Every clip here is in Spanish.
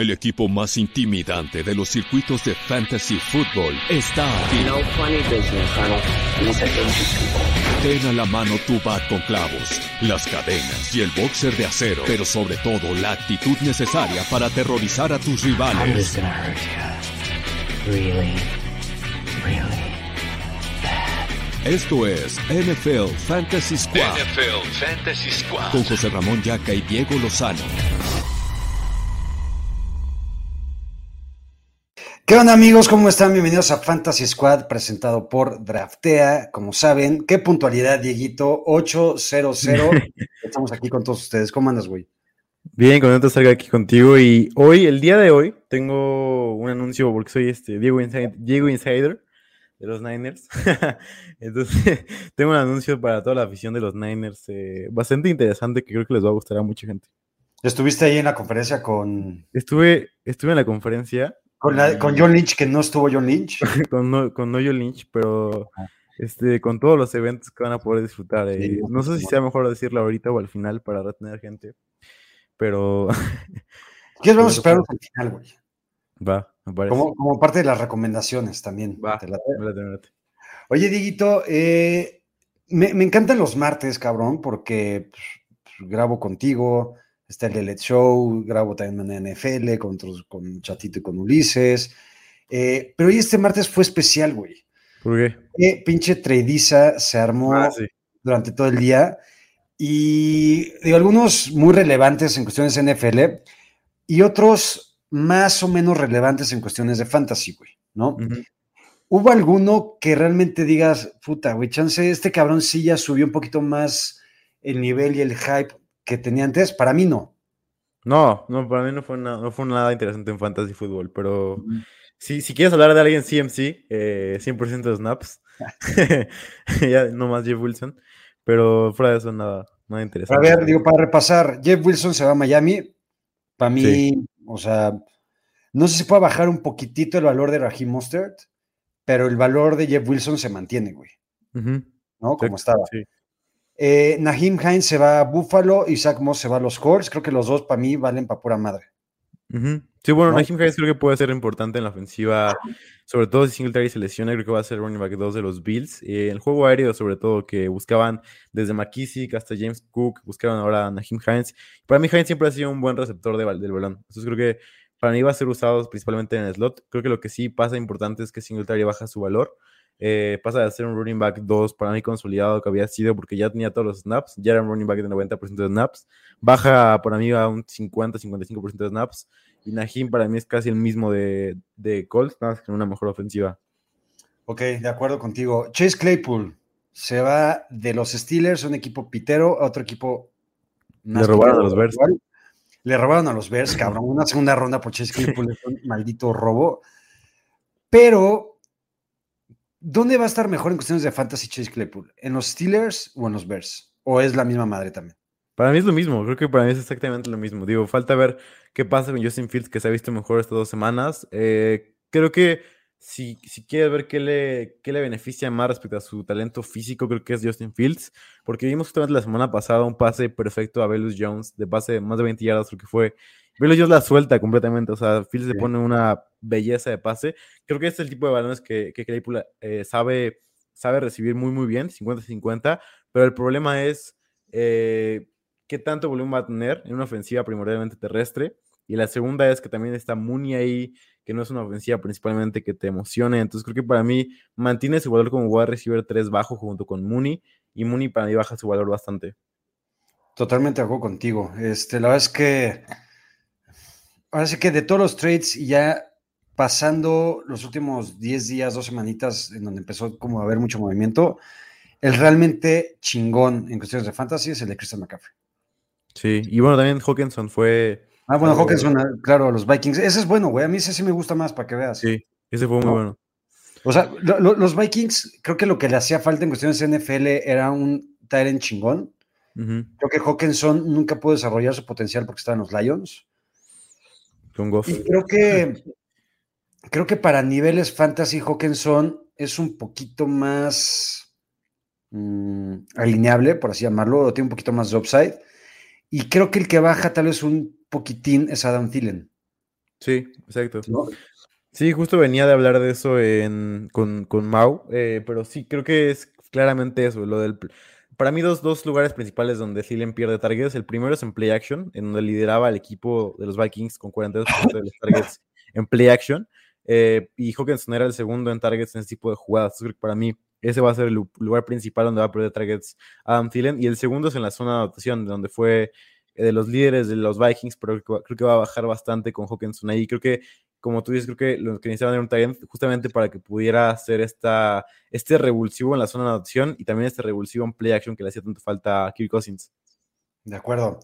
El equipo más intimidante de los circuitos de fantasy football está aquí. No funny business. Ten a la mano tu bat con clavos, las cadenas y el boxer de acero, pero sobre todo la actitud necesaria para aterrorizar a tus rivales. Really, really. Esto es NFL Fantasy Squad NFL Fantasy Squad. con José Ramón Yaca y Diego Lozano. ¿Qué onda amigos? ¿Cómo están? Bienvenidos a Fantasy Squad presentado por Draftea. Como saben, qué puntualidad, Dieguito, 800. Estamos aquí con todos ustedes. ¿Cómo andas, güey? Bien, contento de estar aquí contigo y hoy, el día de hoy, tengo un anuncio porque soy este Diego, Inside- Diego Insider de los Niners. Entonces, tengo un anuncio para toda la afición de los Niners eh, bastante interesante que creo que les va a gustar a mucha gente. Estuviste ahí en la conferencia con, Estuve, estuve en la conferencia con, la- con John Lynch, que no estuvo John Lynch. con, no, con Noyo Lynch, pero este, con todos los eventos que van a poder disfrutar. eh, Sí, no sé si sea mejor decirlo ahorita o al final para retener gente, pero ¿Qué vamos a esperar al final, güey? va, me parece. Como, como parte de las recomendaciones también. Va, ¿Te late, me late. Oye, Dieguito, eh, me, me encantan los martes, cabrón, porque pues, pues, grabo contigo, está el Let Show, grabo también en NFL con, con Chatito y con Ulises. eh, pero hoy este martes fue especial, güey. ¿Por qué? Qué pinche treidiza se armó Ah, sí. durante todo el día. Y digo, algunos muy relevantes en cuestiones de NFL y otros más o menos relevantes en cuestiones de fantasy, güey, ¿no? Ujú. ¿Hubo alguno que realmente digas, puta, güey, chance, este cabrón sí ya subió un poquito más el nivel y el hype que tenía antes? Para mí no. No, no, para mí no fue, na- no fue nada interesante en fantasy fútbol, pero si, si quieres hablar de alguien CMC, eh, 100% de snaps, ya no más Jeff Wilson, pero fuera de eso nada, nada A interesante. ver, digo, para repasar, Jeff Wilson se va a Miami. Para mí, Sí. o sea, no sé si puede bajar un poquitito el valor de Raheem Mostert, pero el valor de Jeff Wilson se mantiene, güey, ¿no? Como estaba. sí. Eh, Naheem Hines se va a Buffalo y Zach Moss se va a los Colts. Creo que los dos para mí valen para pura madre. Sí, bueno, ¿no? Naheem Hines creo que puede ser importante en la ofensiva, sobre todo si Singletary se lesiona, creo que va a ser running back 2 de los Bills. Eh, el juego aéreo, sobre todo, que buscaban desde McKissick hasta James Cook, buscaban ahora a Naheem Hines. Para mí, Hines siempre ha sido un buen receptor de, del balón. Entonces creo que para mí va a ser usado principalmente en el slot. Creo que lo que sí pasa importante es que Singletary baja su valor. Eh, pasa de ser un running back 2 para mí consolidado que había sido porque ya tenía todos los snaps, ya era un running back de 90% de snaps, baja para mí a un 50-55% de snaps y Najim para mí es casi el mismo de, de Colts, nada más que una mejor ofensiva. Ok, de acuerdo contigo. Chase Claypool se va de los Steelers, un equipo pitero, a otro equipo. Le robaron a los Bears. igual. Le robaron a los Bears, cabrón. Una segunda ronda por Chase Claypool es un maldito robo. Pero, ¿dónde va a estar mejor en cuestiones de fantasy Chase Claypool? ¿En los Steelers o en los Bears? ¿O es la misma madre también? Para mí es lo mismo, creo que para mí es exactamente lo mismo. Digo, falta ver qué pasa con Justin Fields, que se ha visto mejor estas dos semanas. Eh, creo que si, si quieres ver qué le, qué le beneficia más respecto a su talento físico, creo que es Justin Fields, porque vimos justamente la semana pasada un pase perfecto a Velus Jones, de pase de más de 20 yardas, creo que fue. Velus Jones la suelta completamente, o sea, Fields le Sí. pone una belleza de pase. Creo que este es el tipo de balones que, que Claypool eh, sabe, sabe recibir muy, muy bien, 50-50, pero el problema es eh, qué tanto volumen va a tener en una ofensiva primordialmente terrestre. Y la segunda es que también está Mooney ahí, que no es una ofensiva principalmente que te emocione. Entonces creo que para mí mantiene su valor como wide receiver 3 bajo junto con Mooney. Y Mooney para mí baja su valor bastante. Totalmente de acuerdo contigo. Este, la verdad es que. Ahora sí que de todos los trades, y ya pasando los últimos 10 días, dos semanitas, en donde empezó como a haber mucho movimiento, el realmente chingón en cuestiones de fantasy es el de Christian McCaffrey. Sí, y bueno, también Hawkinson fue. Ah, bueno, Pero- Hawkinson, ah, claro, los Vikings. Ese es bueno, güey. A mí ese sí me gusta más para que veas. Sí, ese fue muy No. bueno. O sea, lo- lo- los Vikings, creo que lo que le hacía falta en cuestiones de NFL era un Tyrant chingón. Ujú, Creo que Hawkinson nunca pudo desarrollar su potencial porque estaba en los Lions. Y creo que creo que para niveles fantasy Hawkinson es un poquito más mm, alineable, por así llamarlo, o tiene un poquito más de upside. Y creo que el que baja tal vez un poquitín es Adam Thielen. Sí, exacto. ¿no? Sí, justo venía de hablar de eso en, con, con Mau, eh, pero sí, creo que es claramente eso, lo del... Para mí, dos, dos lugares principales donde Thielen pierde targets. El primero es en play action, en donde lideraba el equipo de los Vikings con 42% de los targets en play action. eh, y Hawkinson era el segundo en targets en ese tipo de jugadas. Entonces, para mí, ese va a ser el lu- lugar principal donde va a perder targets Adam Thielen. Y el segundo es en la zona de anotación, donde fue eh, de los líderes de los Vikings, pero creo que va- creo que va a bajar bastante con Hawkinson ahí. Creo que, como tú dices, creo que lo que necesitaban era un end justamente para que pudiera hacer esta, este revulsivo en la zona de anotación y también este revulsivo en play action que le hacía tanto falta a Kirk Cousins. De acuerdo.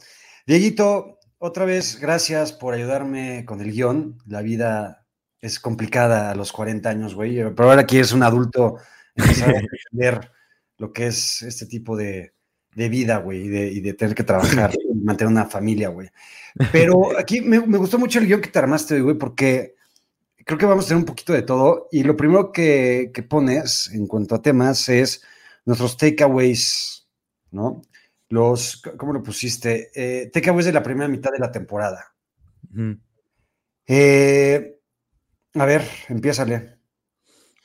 Dieguito, otra vez, gracias por ayudarme con el guion. La vida es complicada a los 40 años, güey. Pero ahora que eres un adulto, empezar a entender lo que es este tipo de, de vida, güey, y de, y de tener que trabajar, mantener una familia, güey. Pero aquí me, me gustó mucho el guion que te armaste hoy, güey, porque creo que vamos a tener un poquito de todo. Y lo primero que, que pones en cuanto a temas es nuestros takeaways, ¿no? Los, ¿cómo lo pusiste? Eh, takeaways de la primera mitad de la temporada. Ujú. Eh, a ver, empiézale.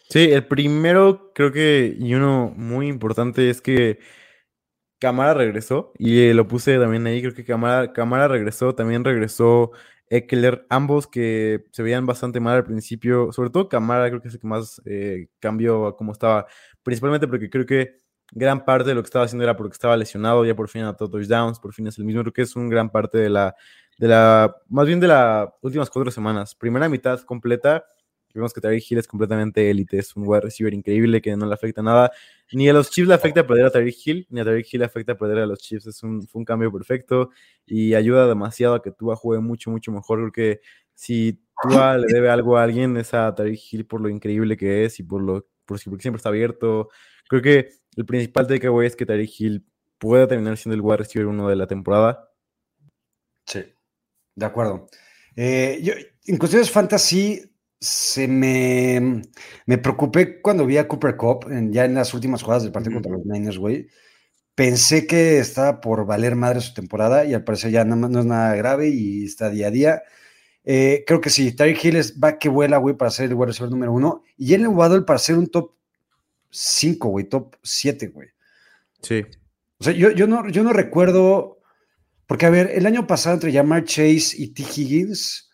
Sí, el primero creo que y uno muy importante es que Camara regresó y eh, lo puse también ahí, creo que Camara, regresó, también regresó Eckler, ambos que se veían bastante mal al principio, sobre todo Camara creo que es el que más eh, cambió a cómo estaba, principalmente porque creo que gran parte de lo que estaba haciendo era porque estaba lesionado, ya por fin anotó touchdowns, por fin es el mismo, creo que es un gran parte de la, de la, más bien de las últimas cuatro semanas, primera mitad completa, Vemos que Tyreek Hill es completamente élite, es un wide receiver increíble que no le afecta nada. Ni a los Chiefs le afecta perder a Tyreek Hill, ni a Tyreek Hill le afecta perder a los Chiefs. Es un, un cambio perfecto y ayuda demasiado a que Tua juegue mucho, mucho mejor. Creo que si Tua le debe algo a alguien es a Tyreek Hill por lo increíble que es y por lo por, porque siempre está abierto. Creo que el principal takeaway es que Tyreek Hill pueda terminar siendo el wide receiver uno de la temporada. Sí, de acuerdo. Eh, yo, en cuestiones fantasy, se me, me preocupé cuando vi a Cooper Cup ya en las últimas jugadas del partido contra los Niners, güey. Pensé que estaba por valer madre su temporada y al parecer ya no es nada grave y está día a día. Eh, creo que sí, Tyreek Hill es, va que vuela, güey, para ser el wide receiver número uno y Jalen Waddle para ser un top 5, güey, top 7, güey. Sí. O sea, yo, yo, no, yo no recuerdo, porque a ver, el año pasado entre Jamar Chase y T. Higgins,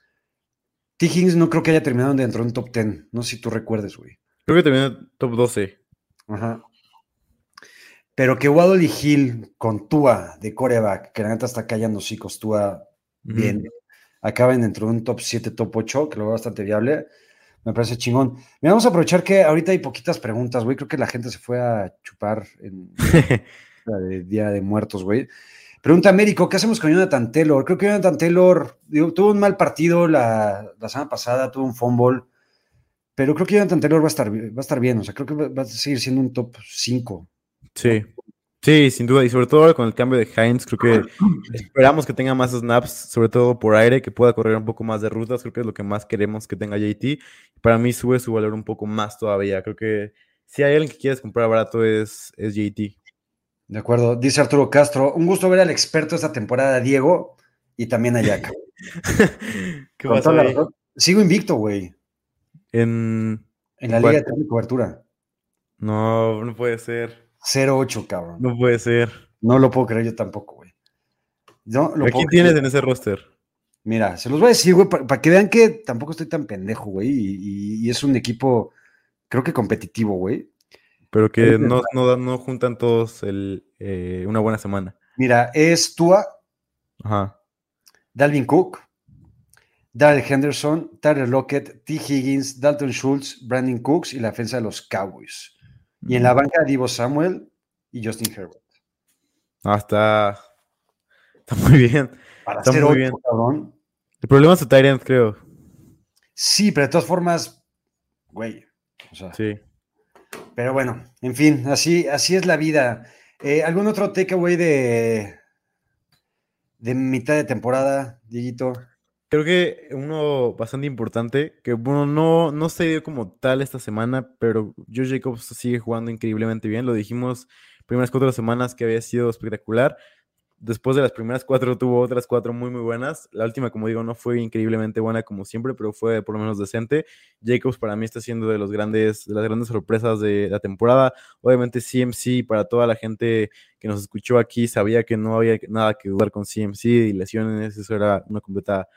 T. Higgins no creo que haya terminado dentro de un top 10. No sé si tú recuerdes, güey. Creo que terminó top 12. Ajá. Pero que Waddle y Hill con Tua de coreback, que la neta está callando chicos, Tua bien, acaben dentro de un top 7, top 8, que lo veo bastante viable. Me parece chingón. Mira, vamos a aprovechar que ahorita hay poquitas preguntas, güey. Creo que la gente se fue a chupar en la de Día de Muertos, güey. Pregunta Américo, ¿qué hacemos con Jonathan Taylor? Creo que Jonathan Taylor tuvo un mal partido la, la semana pasada, tuvo un fumble, pero creo que Jonathan Taylor va a estar, va a estar bien, o sea, creo que va a seguir siendo un top 5. Sí, sí, sin duda. Y sobre todo con el cambio de Heinz, creo que esperamos que tenga más snaps, sobre todo por aire, que pueda correr un poco más de rutas. Creo que es lo que más queremos que tenga JT. Para mí sube su valor un poco más todavía. Creo que si hay alguien que quieres comprar barato es, es JT. De acuerdo, dice Arturo Castro, un gusto ver al experto esta temporada, Diego, y también a Jack. ¿Qué la. Sigo invicto, güey, En... en la ¿Cuál? liga de cobertura. No, no puede ser. 0-8, cabrón. No puede ser. No lo puedo creer yo tampoco, güey. No lo ¿A puedo quién tienes en ese roster? Mira, se los voy a decir, güey, para que vean que tampoco estoy tan pendejo, güey, y, y- y es un equipo, creo que competitivo, güey. Pero que no, no, no juntan todos el, eh, una buena semana. Mira, es Tua, Ajá. Dalvin Cook, Darrell Henderson, Tyler Lockett, T. Higgins, Dalton Schultz, Brandon Cooks y la defensa de los Cowboys. Y en la banca, Divo Samuel y Justin Herbert. Ah, está, está muy bien. Para Está muy bien. cabrón. El problema es su Tyrant, creo. Sí, pero de todas formas, güey. O sea, Sí. Pero bueno, en fin, así, así es la vida. Eh, ¿Algún otro takeaway de, de mitad de temporada, Dieguito? Creo que uno bastante importante, que bueno, no, no se dio como tal esta semana, pero Joe Jacobs sigue jugando increíblemente bien. Lo dijimos primeras cuatro semanas que había sido espectacular. Después de las primeras cuatro tuvo otras cuatro muy muy buenas. La última, como digo, no fue increíblemente buena como siempre, pero fue por lo menos decente. Jacobs para mí está siendo de los grandes, de las grandes sorpresas de la temporada. Obviamente CMC para toda la gente que nos escuchó aquí sabía que no había nada que dudar con CMC y lesiones, eso era una completa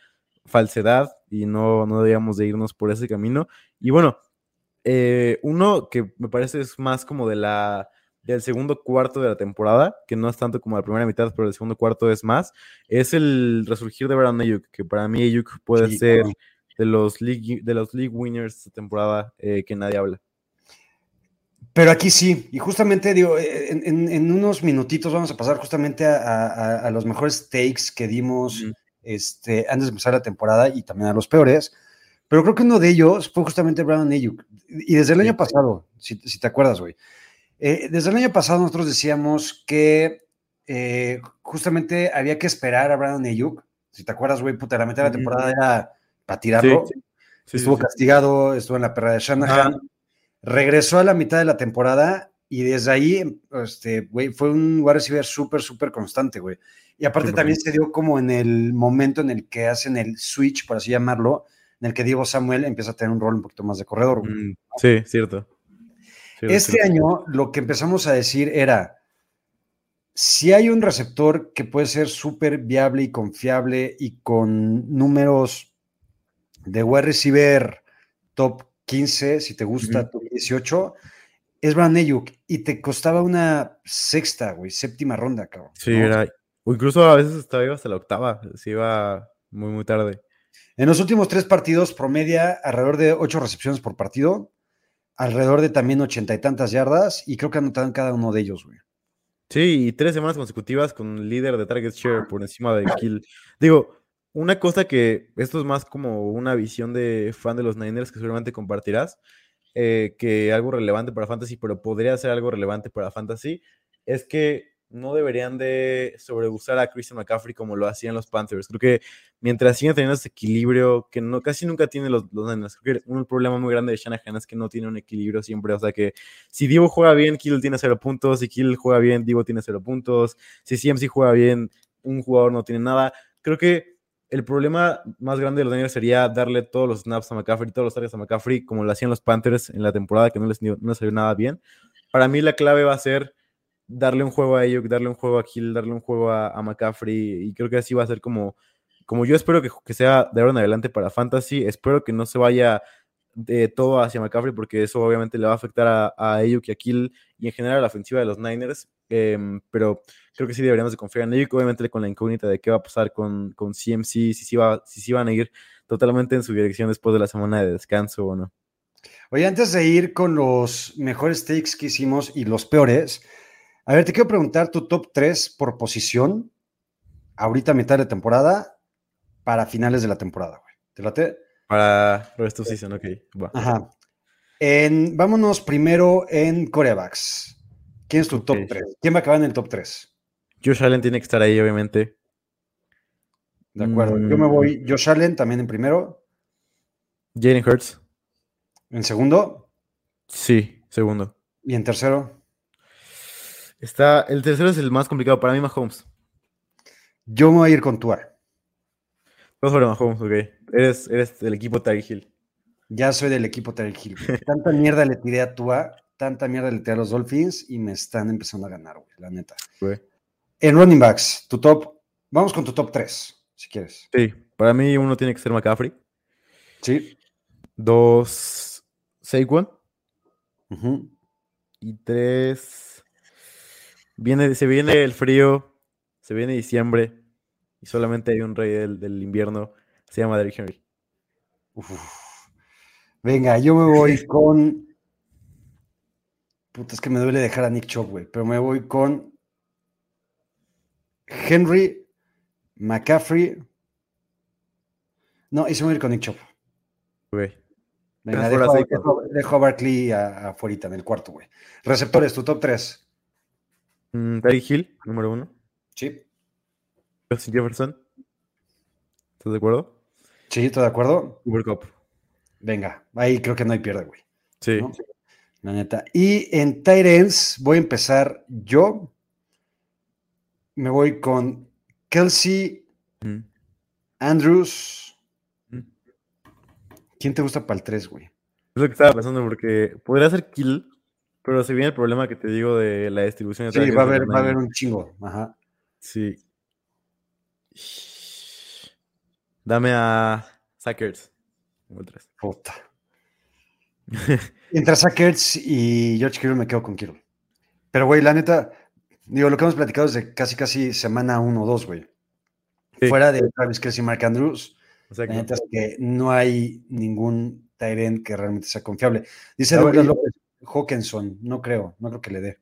falsedad y no, no debíamos de irnos por ese camino. Y bueno, eh, uno que me parece es más como de la del segundo cuarto de la temporada, que no es tanto como la primera mitad, pero el segundo cuarto es más, es el resurgir de Brandon Ayuk, que para mí Ayuk puede ser de los league, de los league winners de temporada eh, que nadie habla. Pero aquí sí, y justamente digo, eh, en, unos minutitos vamos a pasar justamente a, los mejores takes que dimos este, antes de empezar la temporada y también a los peores. Pero creo que uno de ellos fue justamente Brandon Ayuk. Y desde el año pasado, si, si te acuerdas, güey. Eh, desde el año pasado nosotros decíamos que eh, justamente había que esperar a Brandon Ayuk. Si te acuerdas, güey, puta, la mitad de la temporada era para tirarlo. estuvo castigado, estuvo en la perra de Shanahan. Regresó a la mitad de la temporada y desde ahí, este, güey, fue un wide receiver súper, súper constante, güey. Y aparte también se dio como en el momento en el que hacen el switch, por así llamarlo, en el que Diego Samuel empieza a tener un rol un poquito más de corredor. Mm, sí, cierto este año lo que empezamos a decir era, si hay un receptor que puede ser súper viable y confiable y con números de wide receiver top 15, si te gusta, top 18, es Brandon Ayuk y te costaba una sexta, güey, séptima ronda, cabrón. Sí, era, o incluso a veces estaba hasta la octava, se iba muy, muy tarde. En los últimos tres partidos promedia alrededor de ocho recepciones por partido, alrededor de también ochenta y tantas yardas y creo que anotaron cada uno de ellos, güey. Sí, y tres semanas consecutivas con líder de target share por encima de Kill. Digo, una cosa que esto es más como una visión de fan de los Niners que seguramente compartirás, eh, que algo relevante para Fantasy, pero podría ser algo relevante para Fantasy, es que no deberían de sobreusar a Christian McCaffrey como lo hacían los Panthers. Creo que mientras sigan teniendo ese equilibrio que no, casi nunca tiene los, los Creo que un problema muy grande de Shanahan es que no tiene un equilibrio siempre. O sea que si Divo juega bien, Kill tiene cero puntos. Si Kill juega bien, Divo tiene cero puntos. Si CMC juega bien, un jugador no tiene nada. Creo que el problema más grande de los Niners sería darle todos los snaps a McCaffrey, todos los targets a McCaffrey, como lo hacían los Panthers en la temporada, que no les, no les salió nada bien. Para mí la clave va a ser darle un juego a Ayuk, darle un juego a Hill, darle un juego a, McCaffrey, y creo que así va a ser como, como yo espero que, sea de ahora en adelante para Fantasy, espero que no se vaya de todo hacia McCaffrey, porque eso obviamente le va a afectar a, a y a Kill, y en general a la ofensiva de los Niners, em, pero creo que sí deberíamos de confiar en Ayuk, obviamente con la incógnita de qué va a pasar con, con CMC, si sí, va, si sí van a ir totalmente en su dirección después de la semana de descanso o no. Oye, antes de ir con los mejores takes que hicimos y los peores, a ver, te quiero preguntar tu top 3 por posición, ahorita mitad de temporada, para finales de la temporada, güey. ¿Te late? Para rest of season, ok. Ajá. vámonos primero en corebacks. ¿Quién es tu top 3? ¿Quién va a acabar en el top 3? Josh Allen tiene que estar ahí, obviamente. De acuerdo. Yo me voy mm. Josh Allen también en primero. Jalen Hurts. ¿En segundo? Sí, segundo. ¿Y en tercero? Está, el tercero es el más complicado para mí, Mahomes. Yo me voy a ir con Tua. Vas sobre Mahomes, ok. Eres, eres del equipo Terry Hill. Ya soy del equipo Terry Hill. tanta mierda le tiré a Tua, tanta mierda le tiré a los Dolphins y me están empezando a ganar, güey, la neta. En running backs, tu top, vamos con tu top 3, si quieres. Sí, para mí uno tiene que ser McCaffrey. Sí. Dos, Saquon. Y tres, Viene, se viene el frío, se viene diciembre y solamente hay un rey del, invierno, se llama Derrick Henry. Venga, yo me voy con. Puta, es que me duele dejar a Nick Chop, güey, pero me voy con Henry, McCaffrey. No, y se me voy con Nick Chop. Güey. Venga, dejo, a Barkley afuera en el cuarto, güey. Receptores, tu top 3. Mm, Hill, número uno. Sí. Justin Jefferson. ¿Estás de acuerdo? Sí, ¿estás de acuerdo? Uber Cup. Venga, ahí creo que no hay pierde, güey. Sí. La neta. Y en Tyrants voy a empezar yo. me voy con Kelsey, Ujú. Andrews. Ujú. ¿Quién te gusta para el 3, güey? Es lo que estaba pensando, porque podría ser kill, pero se viene el problema que te digo de la distribución de Sí, va a de haber, va a haber un chingo. Ajá. Sí. Dame a Sackers. Puta. Entre Sackers y George Kittle me quedo con Kittle. Pero, güey, la neta, digo, lo que hemos platicado desde casi, casi semana 1 o 2, güey. Sí. Fuera de Travis Kelsey y Mark Andrews, O sea la que- neta es que no hay ningún Tyrant que realmente sea confiable. Dice Douglas López, Hawkinson, no creo, no creo que le dé.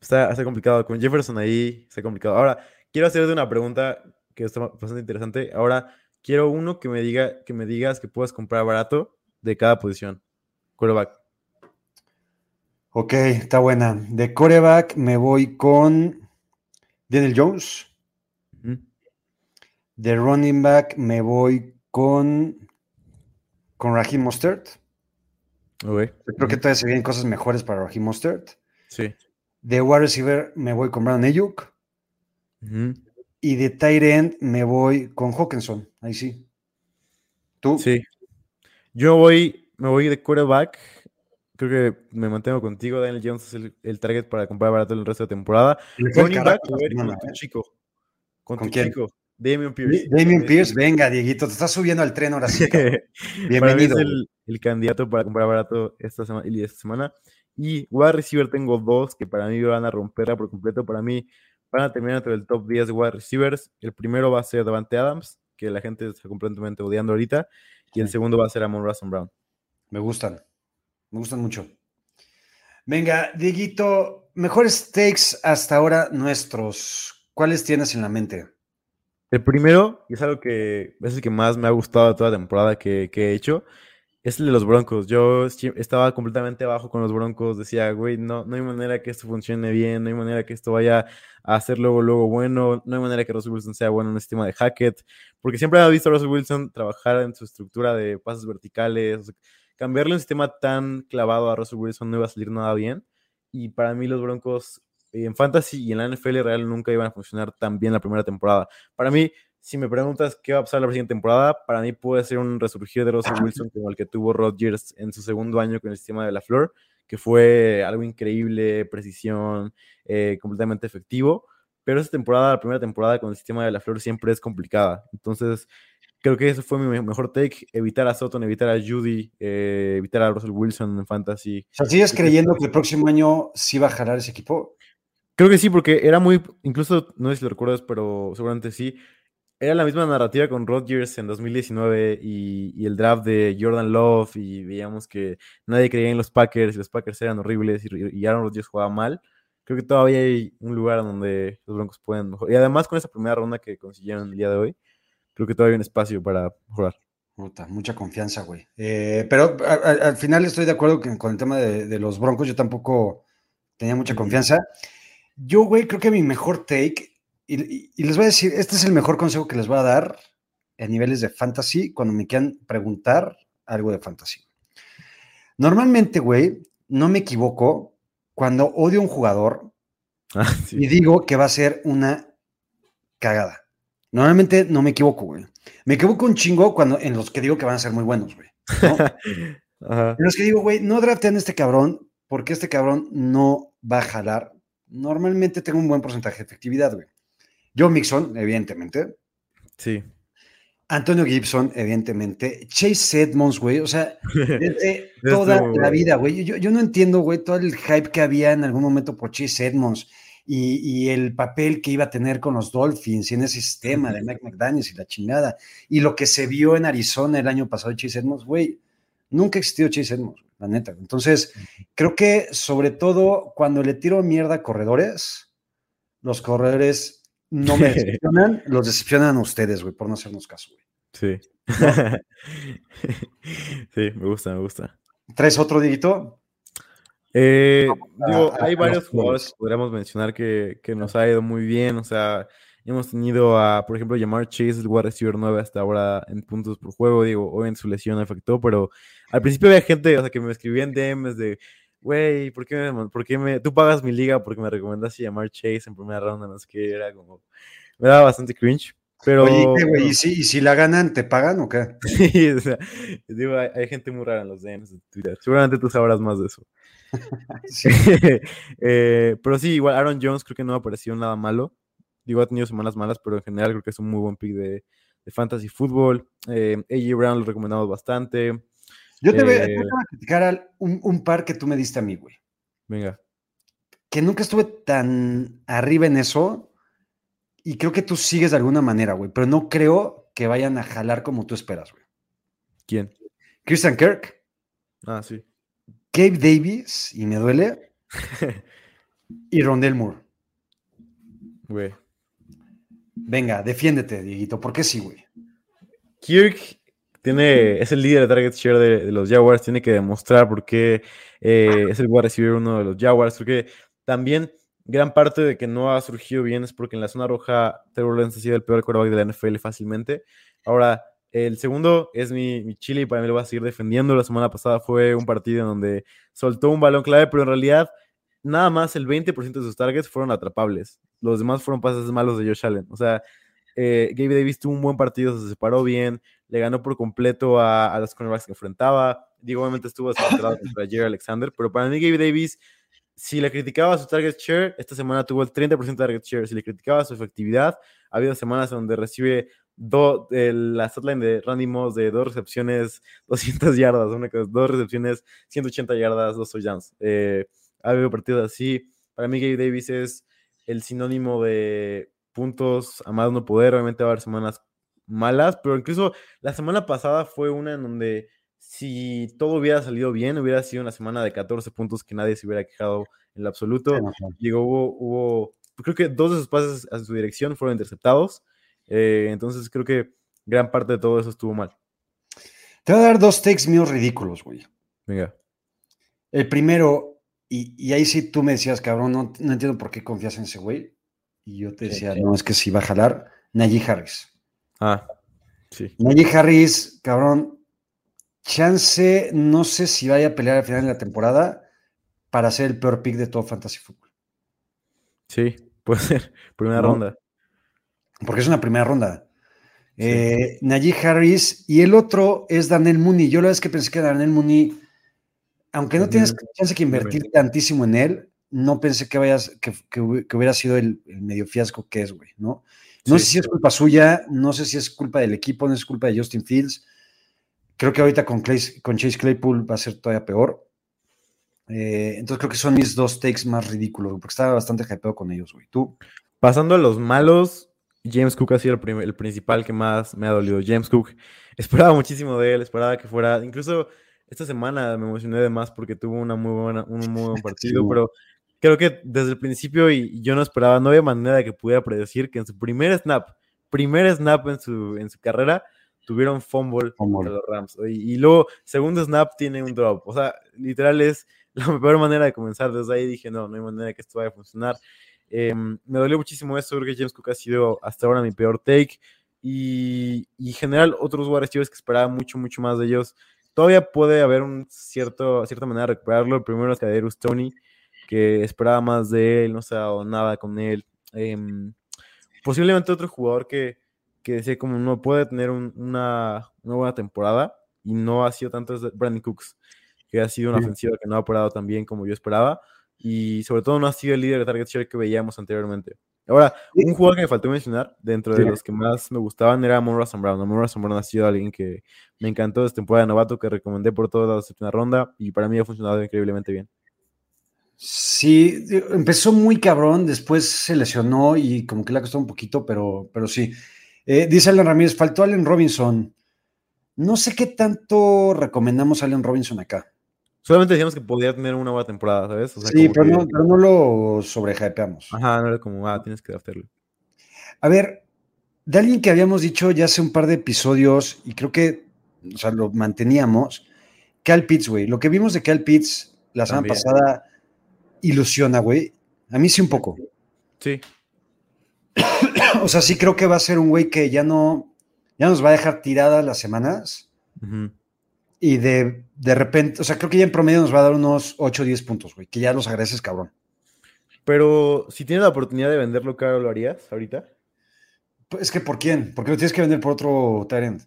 Está, está complicado. Con Jefferson ahí está complicado. Ahora, quiero hacerte una pregunta que está bastante interesante. Ahora, quiero uno que me diga, que me digas que puedas comprar barato de cada posición. Quarterback. Ok, está buena. De coreback me voy con Daniel Jones. De running back me voy con, con Raheem Mostert. Creo que todavía se vienen cosas mejores para Raheem Mostert. Sí. De wide receiver me voy con Brandon Ayuk. Y de tight end me voy con Hawkinson. Ahí sí. ¿Tú? Sí. Yo voy, me voy de quarterback. Creo que me mantengo contigo. Daniel Jones es el, el target para comprar barato el resto de temporada. Running back, con tu ¿eh? chico. Con, ¿Con tu quién? chico. Damian Pierce. Damien Pierce, venga, Dieguito, te estás subiendo al tren ahora sí. es- Para mí Bienvenido. es el, el candidato para comprar barato esta semana y esta semana. Y wide receiver tengo dos que para mí van a romperla por completo. Para mí van a terminar entre el top 10 de wide receivers. El primero va a ser Davante Adams, que la gente está completamente odiando ahorita. Y el segundo va a ser Amon Russell Brown. Me gustan. Me gustan mucho. Venga, Dieguito, mejores takes hasta ahora nuestros. ¿Cuáles tienes en la mente? El primero, y es algo que es el que más me ha gustado de toda la temporada que, he hecho, es el de los Broncos. Yo estaba completamente abajo con los Broncos, decía, güey, no, no hay manera que esto funcione bien, no hay manera que esto vaya a ser luego, luego bueno, no hay manera que Russell Wilson sea bueno en el sistema de Hackett, porque siempre había visto a Russell Wilson trabajar en su estructura de pases verticales, cambiarle un sistema tan clavado a Russell Wilson no iba a salir nada bien, y para mí los Broncos en Fantasy y en la NFL real nunca iban a funcionar tan bien la primera temporada. Para mí, si me preguntas qué va a pasar la siguiente temporada, para mí puede ser un resurgir de Russell Wilson como el que tuvo Rodgers en su segundo año con el sistema de la flor, que fue algo increíble, precisión, eh, completamente efectivo. Pero esa temporada, la primera temporada con el sistema de la flor siempre es complicada. Entonces, creo que ese fue mi me- mejor take. Evitar a Sutton, evitar a Judy, eh, evitar a Russell Wilson en fantasy. O sea, ¿sigues creyendo que el próximo año sí va a jalar ese equipo? Creo que sí, porque era muy, incluso, no sé si lo recuerdas, pero seguramente sí, era la misma narrativa con Rodgers en 2019 y, y el draft de Jordan Love y veíamos que nadie creía en los Packers y los Packers eran horribles y, y Aaron Rodgers jugaba mal. Creo que todavía hay un lugar donde los Broncos pueden mejorar. Y además con esa primera ronda que consiguieron el día de hoy, creo que todavía hay un espacio para mejorar. Puta, mucha confianza, güey. Eh, pero a- a- al final estoy de acuerdo que- con el tema de, de los Broncos. Yo tampoco tenía mucha confianza. Yo, güey, creo que mi mejor take, y, y- y les voy a decir, este es el mejor consejo que les voy a dar a niveles de fantasy cuando me quieran preguntar algo de fantasy. Normalmente, güey, no me equivoco cuando odio a un jugador Ah, sí. y digo que va a ser una cagada. Normalmente no me equivoco, güey. Me equivoco un chingo cuando en los que digo que van a ser muy buenos, güey. ¿no? Ajá. En los que digo, güey, no draften a este cabrón porque este cabrón no va a jalar. Normalmente tengo un buen porcentaje de efectividad, güey. Joe Mixon, evidentemente. Sí. Antonio Gibson, evidentemente. Chase Edmonds, güey. O sea, desde Desde toda la vida, güey. Yo, yo no entiendo, güey, todo el hype que había en algún momento por Chase Edmonds y, y el papel que iba a tener con los Dolphins y en ese sistema de Mike McDaniels y la chingada. Y lo que se vio en Arizona el año pasado de Chase Edmonds, güey. Nunca ha existido Chase Edmonds, la neta. Entonces, creo que sobre todo cuando le tiro mierda a corredores, los corredores no me decepcionan, los decepcionan a ustedes, güey, por no hacernos caso, güey. Sí. sí, me gusta, me gusta. ¿Traes otro, Dieguito? Eh, digo, hay varios jugadores que podríamos mencionar que, que nos ha ido muy bien. O sea, hemos tenido a, por ejemplo, Jamar Chase, el wide receiver 9 hasta ahora en puntos por juego. Digo, hoy en su lesión afectó, pero al principio había gente, o sea, que me escribía en DMs de, güey, ¿por qué, me, por qué me, tú pagas mi liga porque me recomendaste llamar Chase en primera ronda? No sé qué, era como, me daba bastante cringe. Pero, Oye, ¿qué, güey? ¿Y si, y si la ganan, te pagan o qué? Sí, o sea, digo, hay, hay gente muy rara en los DMs de Twitter. Seguramente tú sabrás más de eso. Sí. Eh, pero sí, igual Aaron Jones creo que no ha aparecido nada malo. Digo, ha tenido semanas malas, pero en general creo que es un muy buen pick de, de fantasy fútbol. Eh, AJ Brown lo recomendamos bastante. Yo te voy, yo te Eh, voy a criticar al- un, un par que tú me diste a mí, güey. Venga. Que nunca estuve tan arriba en eso. Y creo que tú sigues de alguna manera, güey. Pero no creo que vayan a jalar como tú esperas, güey. ¿Quién? Christian Kirk, Ah, sí. Gabe Davis, y me duele, y Rondell Moore. Güey. Venga, defiéndete, Dieguito. ¿Por qué sí, güey? Kirk tiene, es el líder de target share de, los Jaguars, tiene que demostrar por qué eh, es el wide receiver uno de los Jaguars. Creo que también gran parte de que no ha surgido bien es porque en la zona roja Trevor Lawrence ha sido el peor quarterback de la NFL fácilmente. Ahora, el segundo es mi, mi Chile y para mí lo va a seguir defendiendo. La semana pasada fue un partido en donde soltó un balón clave, pero en realidad nada más el 20% de sus targets fueron atrapables. Los demás fueron pases malos de Josh Allen. O sea, eh, Gabe Davis tuvo un buen partido, se separó bien, le ganó por completo a, a los cornerbacks que enfrentaba. Digo, obviamente estuvo descontrolado contra Jerry Alexander, pero para mí Gabe Davis, si le criticaba su target share, esta semana tuvo el 30% de target share. Si le criticaba su efectividad, ha habido semanas donde recibe do, el, la statline de Randy Moss de dos recepciones, 200 yardas, una cosa, dos recepciones, 180 yardas, dos touchdowns. Eh, ha habido partidos así. Para mí Gabe Davis es el sinónimo de puntos a más no poder. Obviamente va a haber semanas malas, pero incluso la semana pasada fue una en donde si todo hubiera salido bien, hubiera sido una semana de 14 puntos que nadie se hubiera quejado en lo absoluto. Digo, hubo, hubo, creo que dos de sus pases a su dirección fueron interceptados. Eh, entonces creo que gran parte de todo eso estuvo mal. Te voy a dar dos takes míos ridículos, güey. Venga. El primero, y, y ahí sí tú me decías, cabrón, no, no entiendo por qué confías en ese güey. Y yo te decía, no, es que sí va a jalar. Najee Harris. Ah, sí. Najee Harris, cabrón, chance, no sé si vaya a pelear al final de la temporada para ser el peor pick de todo Fantasy Football. Sí, puede ser. Primera No. ronda. Porque es una primera ronda. Eh, Najee Harris y el otro es Daniel Mooney. Yo la vez que pensé que Daniel Mooney, aunque no tienes Ujú. chance que invertir tantísimo en él, no pensé que, vayas, que, que hubi- que hubiera sido el, el medio fiasco que es, güey, ¿no? No Sí. sé si es culpa suya, no sé si es culpa del equipo, no es culpa de Justin Fields. Creo que ahorita con, Clay- con Chase Claypool va a ser todavía peor. Eh, entonces creo que son mis dos takes más ridículos, porque estaba bastante hypeado con ellos, güey. Tú, Pasando a los malos, James Cook ha sido el, prim- el principal que más me ha dolido. James Cook, esperaba muchísimo de él, esperaba que fuera, incluso esta semana me emocioné de más porque tuvo una muy buena, un muy buen partido, pero creo que desde el principio y yo no esperaba, no había manera que pudiera predecir que en su primer snap, primer snap en su, en su carrera, tuvieron fumble Fumble. los Rams. Y, y luego, segundo snap, tiene un drop. O sea, literal es la peor manera de comenzar. Desde ahí dije, no, no hay manera que esto vaya a funcionar. Eh, me dolió muchísimo eso, creo que James Cook ha sido hasta ahora mi peor take. Y, y en general, otros wide que esperaba mucho, mucho más de ellos. Todavía puede haber un cierto, cierta manera de recuperarlo. El primero es Kaderius Tony, que esperaba más de él, no se ha dado nada con él. Em, posiblemente otro jugador que, que decía como no puede tener un- una, una buena temporada y no ha sido tanto es Brandon Cooks, que ha sido una ofensiva que no ha operado tan bien como yo esperaba y sobre todo no ha sido el líder de target share que veíamos anteriormente. Ahora, un jugador que me faltó mencionar dentro de Sí. los que más me gustaban era Russell Brown. Russell Brown ha sido alguien que me encantó esta temporada de novato, que recomendé por toda la séptima ronda y para mí ha funcionado increíblemente bien. Sí, empezó muy cabrón, después se lesionó y como que le ha costado un poquito, pero, pero sí. Eh, dice Alan Ramírez, faltó Allen Robinson. No sé qué tanto recomendamos a Allen Robinson acá. Solamente decíamos que podía tener una buena temporada, ¿sabes? O sea, sí, pero que- no, pero no lo sobrehypeamos. Ajá, no era como, ah, tienes que draftearlo. A ver, de alguien que habíamos dicho ya hace un par de episodios, y creo que, o sea, lo manteníamos, Cal Pitts, güey. Lo que vimos de Cal Pitts la semana También. pasada ilusiona, güey. A mí sí un poco. Sí, O sea, sí creo que va a ser un güey que ya no, ya nos va a dejar tiradas las semanas. Y de, de repente, o sea, creo que ya en promedio nos va a dar unos 8 o 10 puntos, güey, que ya los agradeces, cabrón. Pero si tienes la oportunidad de venderlo caro, ¿lo harías ahorita? Pues, Es que ¿por quién? Porque lo tienes que vender por otro Tyrant.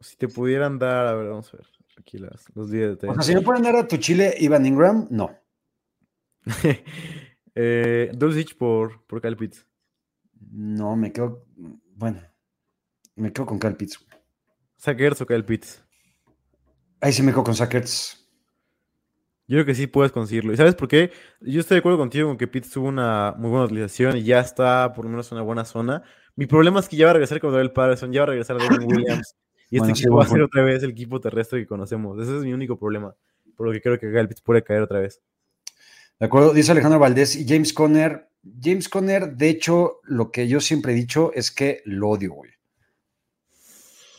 Si te pudieran dar, a ver, vamos a ver. Aquí las, los días de O sea, si no pueden dar a tu Chile Ivan Ingram, no. eh, Dulcich por, por Kyle Pitts. No, me quedo. Bueno, me quedo con Cal Pitts. Sackers o Kyle Pitts. Ahí sí me quedo con Sackers. Yo creo que sí puedes conseguirlo. ¿Y sabes por qué? Yo estoy de acuerdo contigo con que Pitts tuvo una muy buena utilización y ya está por lo menos en una buena zona. Mi problema es que ya va a regresar con Daryl Patterson, ya va a regresar Devin Williams. Y Bueno, este sí, equipo va a ser otra vez el equipo terrestre que conocemos. Ese es mi único problema. Por lo que creo que Kyle Pitts puede caer otra vez. De acuerdo, dice Alejandro Valdés y James Conner. James Conner, de hecho, lo que yo siempre he dicho es que lo odio, güey.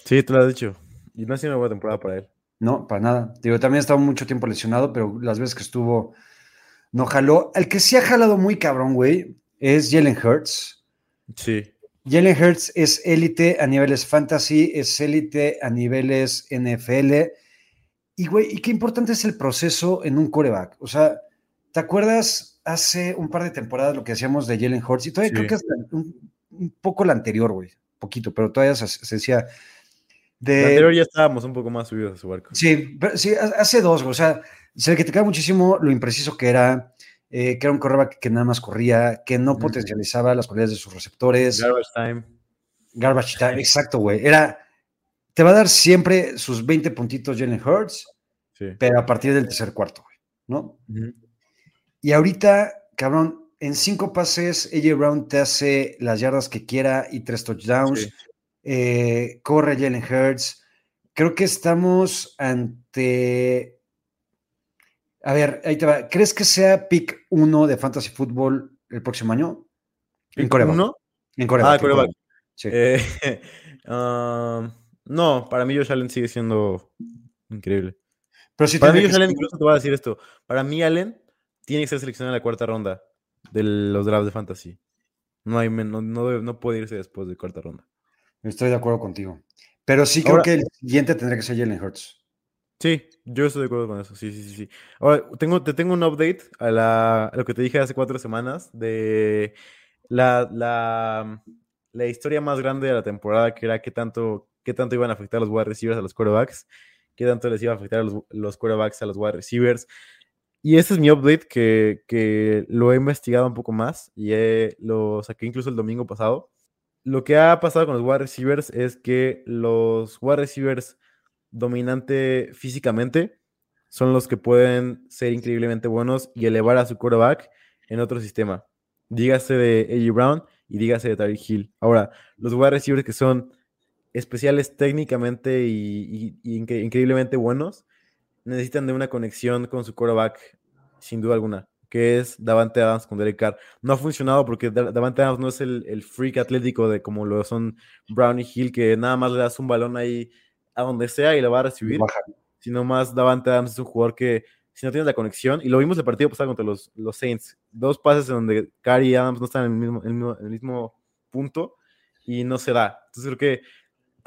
Sí, tú lo has dicho. Y no ha sido una buena temporada para él. No, para nada. Digo, también ha estado mucho tiempo lesionado, pero las veces que estuvo, no jaló. El que sí ha jalado muy cabrón, güey, es Jalen Hurts. Sí. Jalen Hurts es élite a niveles fantasy, es élite a niveles NFL. Y, güey, y qué importante es el proceso en un coreback. O sea, ¿te acuerdas hace un par de temporadas lo que hacíamos de Jalen Hurts? Y todavía Sí. creo que es un, un poco la anterior, güey. Poquito, pero todavía se, se decía. De, La anterior ya estábamos un poco más subidos a su barco. Sí, pero sí, ha- hace dos, güey, o sea, se le criticaba muchísimo lo impreciso que era, eh, que era un corredor que nada más corría, que no potencializaba las cualidades de sus receptores. Garbage time. Garbage time, exacto, güey. Era, te va a dar siempre sus 20 puntitos Jalen Hurts, Sí. pero a partir del tercer cuarto, güey, ¿no? Y ahorita, cabrón, en cinco pases, AJ Brown te hace las yardas que quiera y tres touchdowns. Sí. Eh, corre Jalen Hurts. Creo que estamos ante. A ver, ahí te va. ¿Crees que sea pick 1 de Fantasy Football el próximo año? En ¿Pick coreback. uno? En coreback. Ah. Sí. Eh, um, no, para mí Josh Allen sigue siendo increíble. Pero Para mí Josh Allen, incluso te voy a decir esto. Para mí Allen tiene que ser seleccionado en la cuarta ronda de los drafts de fantasy. No, hay, no, no, no puede irse después de cuarta ronda. Estoy de acuerdo contigo. Pero sí creo Ahora- que el siguiente tendría que ser Jalen Hurts. Sí, yo estoy de acuerdo con eso. Sí, sí, sí. sí. Ahora, tengo, te tengo un update a, la, a lo que te dije hace cuatro semanas de la, la, la historia más grande de la temporada, que era qué tanto, qué tanto iban a afectar los wide receivers a los quarterbacks, qué tanto les iba a afectar a los, los quarterbacks a los wide receivers. Y ese es mi update que, que lo he investigado un poco más y lo saqué incluso el domingo pasado. Lo que ha pasado con los wide receivers es que los wide receivers dominante físicamente son los que pueden ser increíblemente buenos y elevar a su quarterback en otro sistema. Dígase de A.J. Brown y dígase de Tyreek Hill. Ahora, los wide receivers que son especiales técnicamente y, y- y incre- increíblemente buenos necesitan de una conexión con su quarterback, sin duda alguna, que es Davante Adams con Derek Carr. No ha funcionado porque Da- Davante Adams no es el, el freak atlético de como lo son Brown y Hill, que nada más le das un balón ahí a donde sea y lo va a recibir Baja. sino más Davante Adams es un jugador que si no tienes la conexión, y lo vimos el partido pasado contra los, los Saints, dos pases en donde Carr y Adams no están en el mismo, en el mismo punto y no se da. Entonces creo que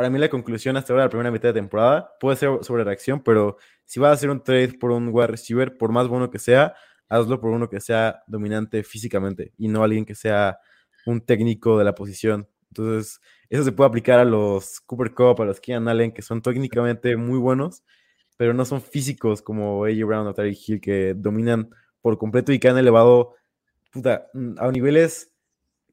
para mí la conclusión hasta ahora de la primera mitad de temporada puede ser sobre reacción, pero si vas a hacer un trade por un wide receiver, por más bueno que sea, hazlo por uno que sea dominante físicamente y no alguien que sea un técnico de la posición. Entonces, eso se puede aplicar a los Cooper Cup, a los Keenan Allen, que son técnicamente muy buenos, pero no son físicos como A.J. Brown o Tyreek Hill, que dominan por completo y que han elevado puta, a niveles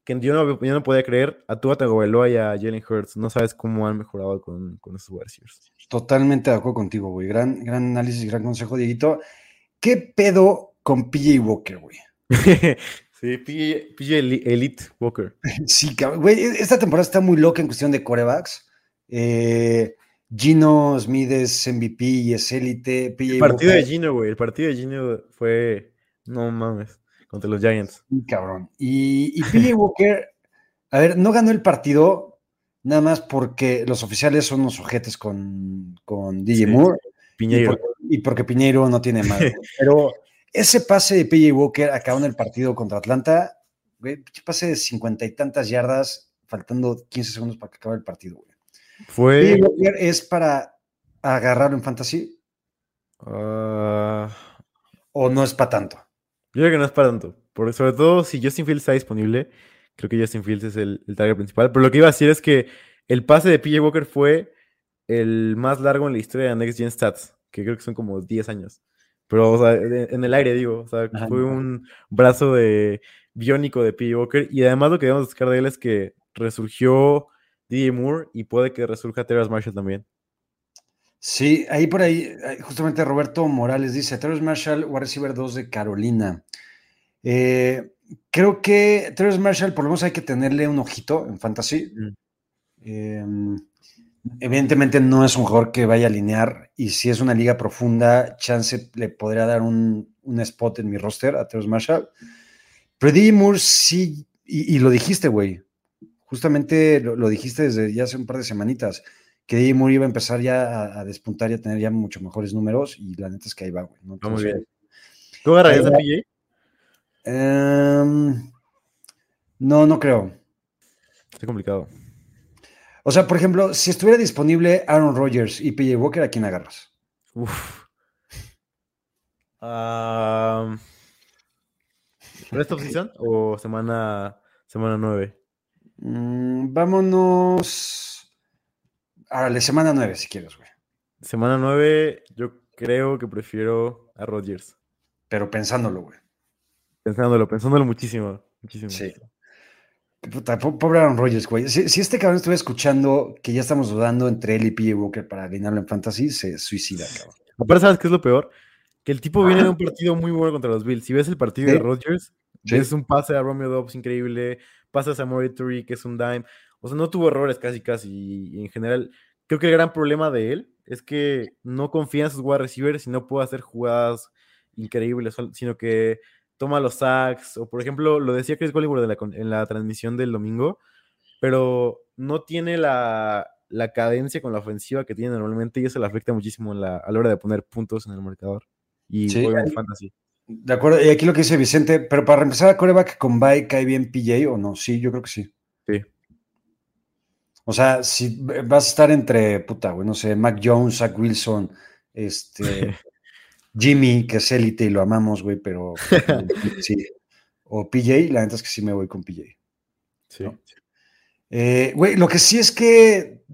que yo no, yo no podía creer a Tua Tagovailoa y a Jalen Hurts. No sabes cómo han mejorado con, con esos receivers. Totalmente de acuerdo contigo, güey. Gran, gran análisis, gran consejo, Dieguito. ¿Qué pedo con PJ Walker, güey? sí, PJ, PJ Eli- Elite Walker. Sí. Güey, e- esta temporada está muy loca en cuestión de corebacks. Eh, Gino Smith es MVP y es élite. El partido de Gino, güey. El partido de Gino fue. No mames. Contra los Giants. sí, cabrón. Y, y Walker, a ver, no ganó el partido nada más porque los oficiales son unos ojetes con, con DJ Sí, Moore y, Piñeiro. y porque Piñeiro no tiene madre. Pero ese pase de PJ Walker acabó en el partido contra Atlanta, güey, pase de cincuenta y tantas yardas, faltando 15 segundos para que acabe el partido, güey. Fue. PJ Walker es para agarrarlo en fantasy? Ah, ¿O no es para tanto? Yo creo que no es para tanto. Porque sobre todo si Justin Fields está disponible, creo que Justin Fields es el, el target principal. Pero lo que iba a decir es que el pase de PJ Walker fue el más largo en la historia de Next Gen Stats, que creo que son como 10 años. Pero, o sea, en el aire, digo. O sea, Ajá. fue un brazo de biónico de PJ Walker. Y además lo que debemos destacar de él es que resurgió DJ Moore y puede que resurja Terrace Marshall también. Sí, ahí por ahí, eh, justamente Roberto Morales dice, Terrence Marshall, wide receiver 2 de Carolina. Eh, creo que Terrence Marshall, por lo menos hay que tenerle un ojito en fantasy. Mm. Eh, evidentemente no es un jugador que vaya a alinear y si es una liga profunda, chance le podría dar un, un spot en mi roster a Terrence Marshall. Pero DJ Moore sí, y, y lo dijiste, güey. Justamente lo, lo dijiste desde ya hace un par de semanitas que DJ Moore iba a empezar ya a, a despuntar y a tener ya mucho mejores números y la neta es que ahí va, güey. ¿no? Va muy Entonces, ¿Tú agarrarías Ahí a. PJ? em, no, no creo. Está complicado. O sea, por ejemplo, si estuviera disponible Aaron Rodgers y PJ Walker, ¿a quién agarras? Uf. Ah, ¿Rest of season o semana, semana 9? Mm, vámonos. Árale, semana 9, si quieres, güey. Semana 9, yo creo que prefiero a Rodgers. Pero pensándolo, güey. Pensándolo, pensándolo muchísimo. Muchísimo. Sí. Puta, pobre Aaron Rodgers, güey. Si, si este cabrón estuviera escuchando que ya estamos dudando entre él y PJ Walker para alinearlo en fantasy, se suicida, cabrón. Aparte, ¿sabes qué es lo peor? Que el tipo viene de un partido muy bueno contra los Bills. Si ves el partido Sí. de Rodgers, Sí. es un pase a Romeo Dobbs increíble, pasas a Morituri, que es un dime. O sea, no tuvo errores casi, casi. Y en general, creo que el gran problema de él es que no confía en sus wide receivers y no puede hacer jugadas increíbles, sino que toma los sacks. O, por ejemplo, lo decía Chris Golliver de la en la transmisión del domingo, pero no tiene la, la cadencia con la ofensiva que tiene normalmente y eso le afecta muchísimo en la- a la hora de poner puntos en el marcador. Y Sí, juega en fantasy. De acuerdo, y aquí lo que dice Vicente, pero para empezar a coreback con bye, ¿cae bien PJ o no? Sí, yo creo que sí. Sí. O sea, si vas a estar entre, puta, güey, no sé, Mac Jones, Zach Wilson, este, Jimmy, que es élite y lo amamos, güey, pero sí. O PJ, la neta es que sí me voy con PJ. Sí. No. Eh, güey, lo que sí es que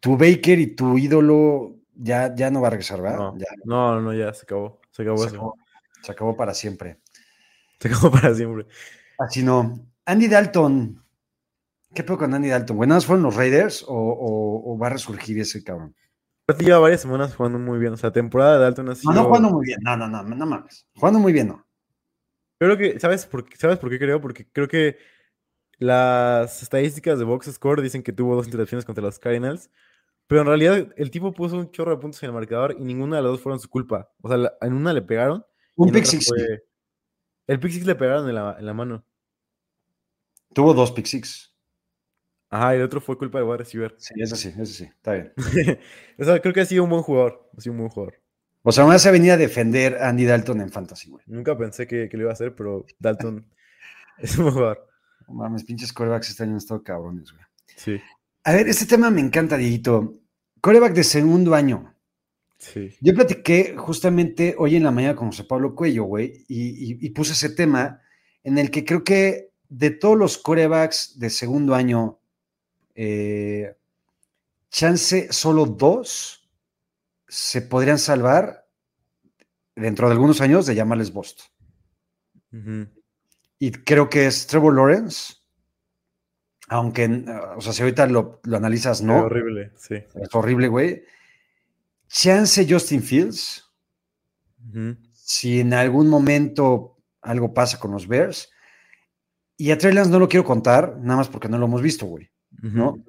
tu Baker y tu ídolo ya, ya no va a regresar, ¿verdad? No, Ya, no, no, ya se acabó. Se acabó se eso. acabó, se acabó para siempre. Se acabó para siempre. Así no. Andy Dalton. ¿Qué pedo con Andy Dalton? ¿Buenas fueron los Raiders o, o- o va a resurgir ese cabrón? Aparte lleva varias semanas jugando muy bien. O sea, temporada de Dalton ha No, sido... no jugando muy bien. No, no, no, no mames. Jugando muy bien, no. Creo que, ¿sabes por, qué- ¿sabes por qué creo? Porque creo que las estadísticas de Box Score dicen que tuvo dos intercepciones contra los Cardinals, pero en realidad el tipo puso un chorro de puntos en el marcador y ninguna de las dos fueron su culpa. O sea, la- en una le pegaron. Un pick six. fue- El pick six le pegaron en la, en la mano. Tuvo dos pick six. Ajá, el otro fue culpa del wide receiver. Sí, eso sí, eso sí. Está bien. o sea, creo que ha sido un buen jugador. Ha sido un buen jugador. O sea, me hace venir a defender a Andy Dalton en fantasy, güey. Nunca pensé que, que lo iba a hacer, pero Dalton es un buen jugador. No mames, pinches corebacks este año han estado cabrones, güey. Sí, A ver, este tema me encanta, Dieguito. Coreback de segundo año. sí. Yo platiqué justamente hoy en la mañana con José Pablo Cuello, güey, y, y- y puse ese tema en el que creo que de todos los corebacks de segundo año, eh, chance solo dos se podrían salvar dentro de algunos años de llamarles Boston. Y creo que es Trevor Lawrence, aunque, o sea, si ahorita lo, lo analizas, no, horrible, sí. es horrible, güey. Chance Justin Fields, si en algún momento algo pasa con los Bears. Y a Trey Lance no lo quiero contar, nada más porque no lo hemos visto, güey, ¿no?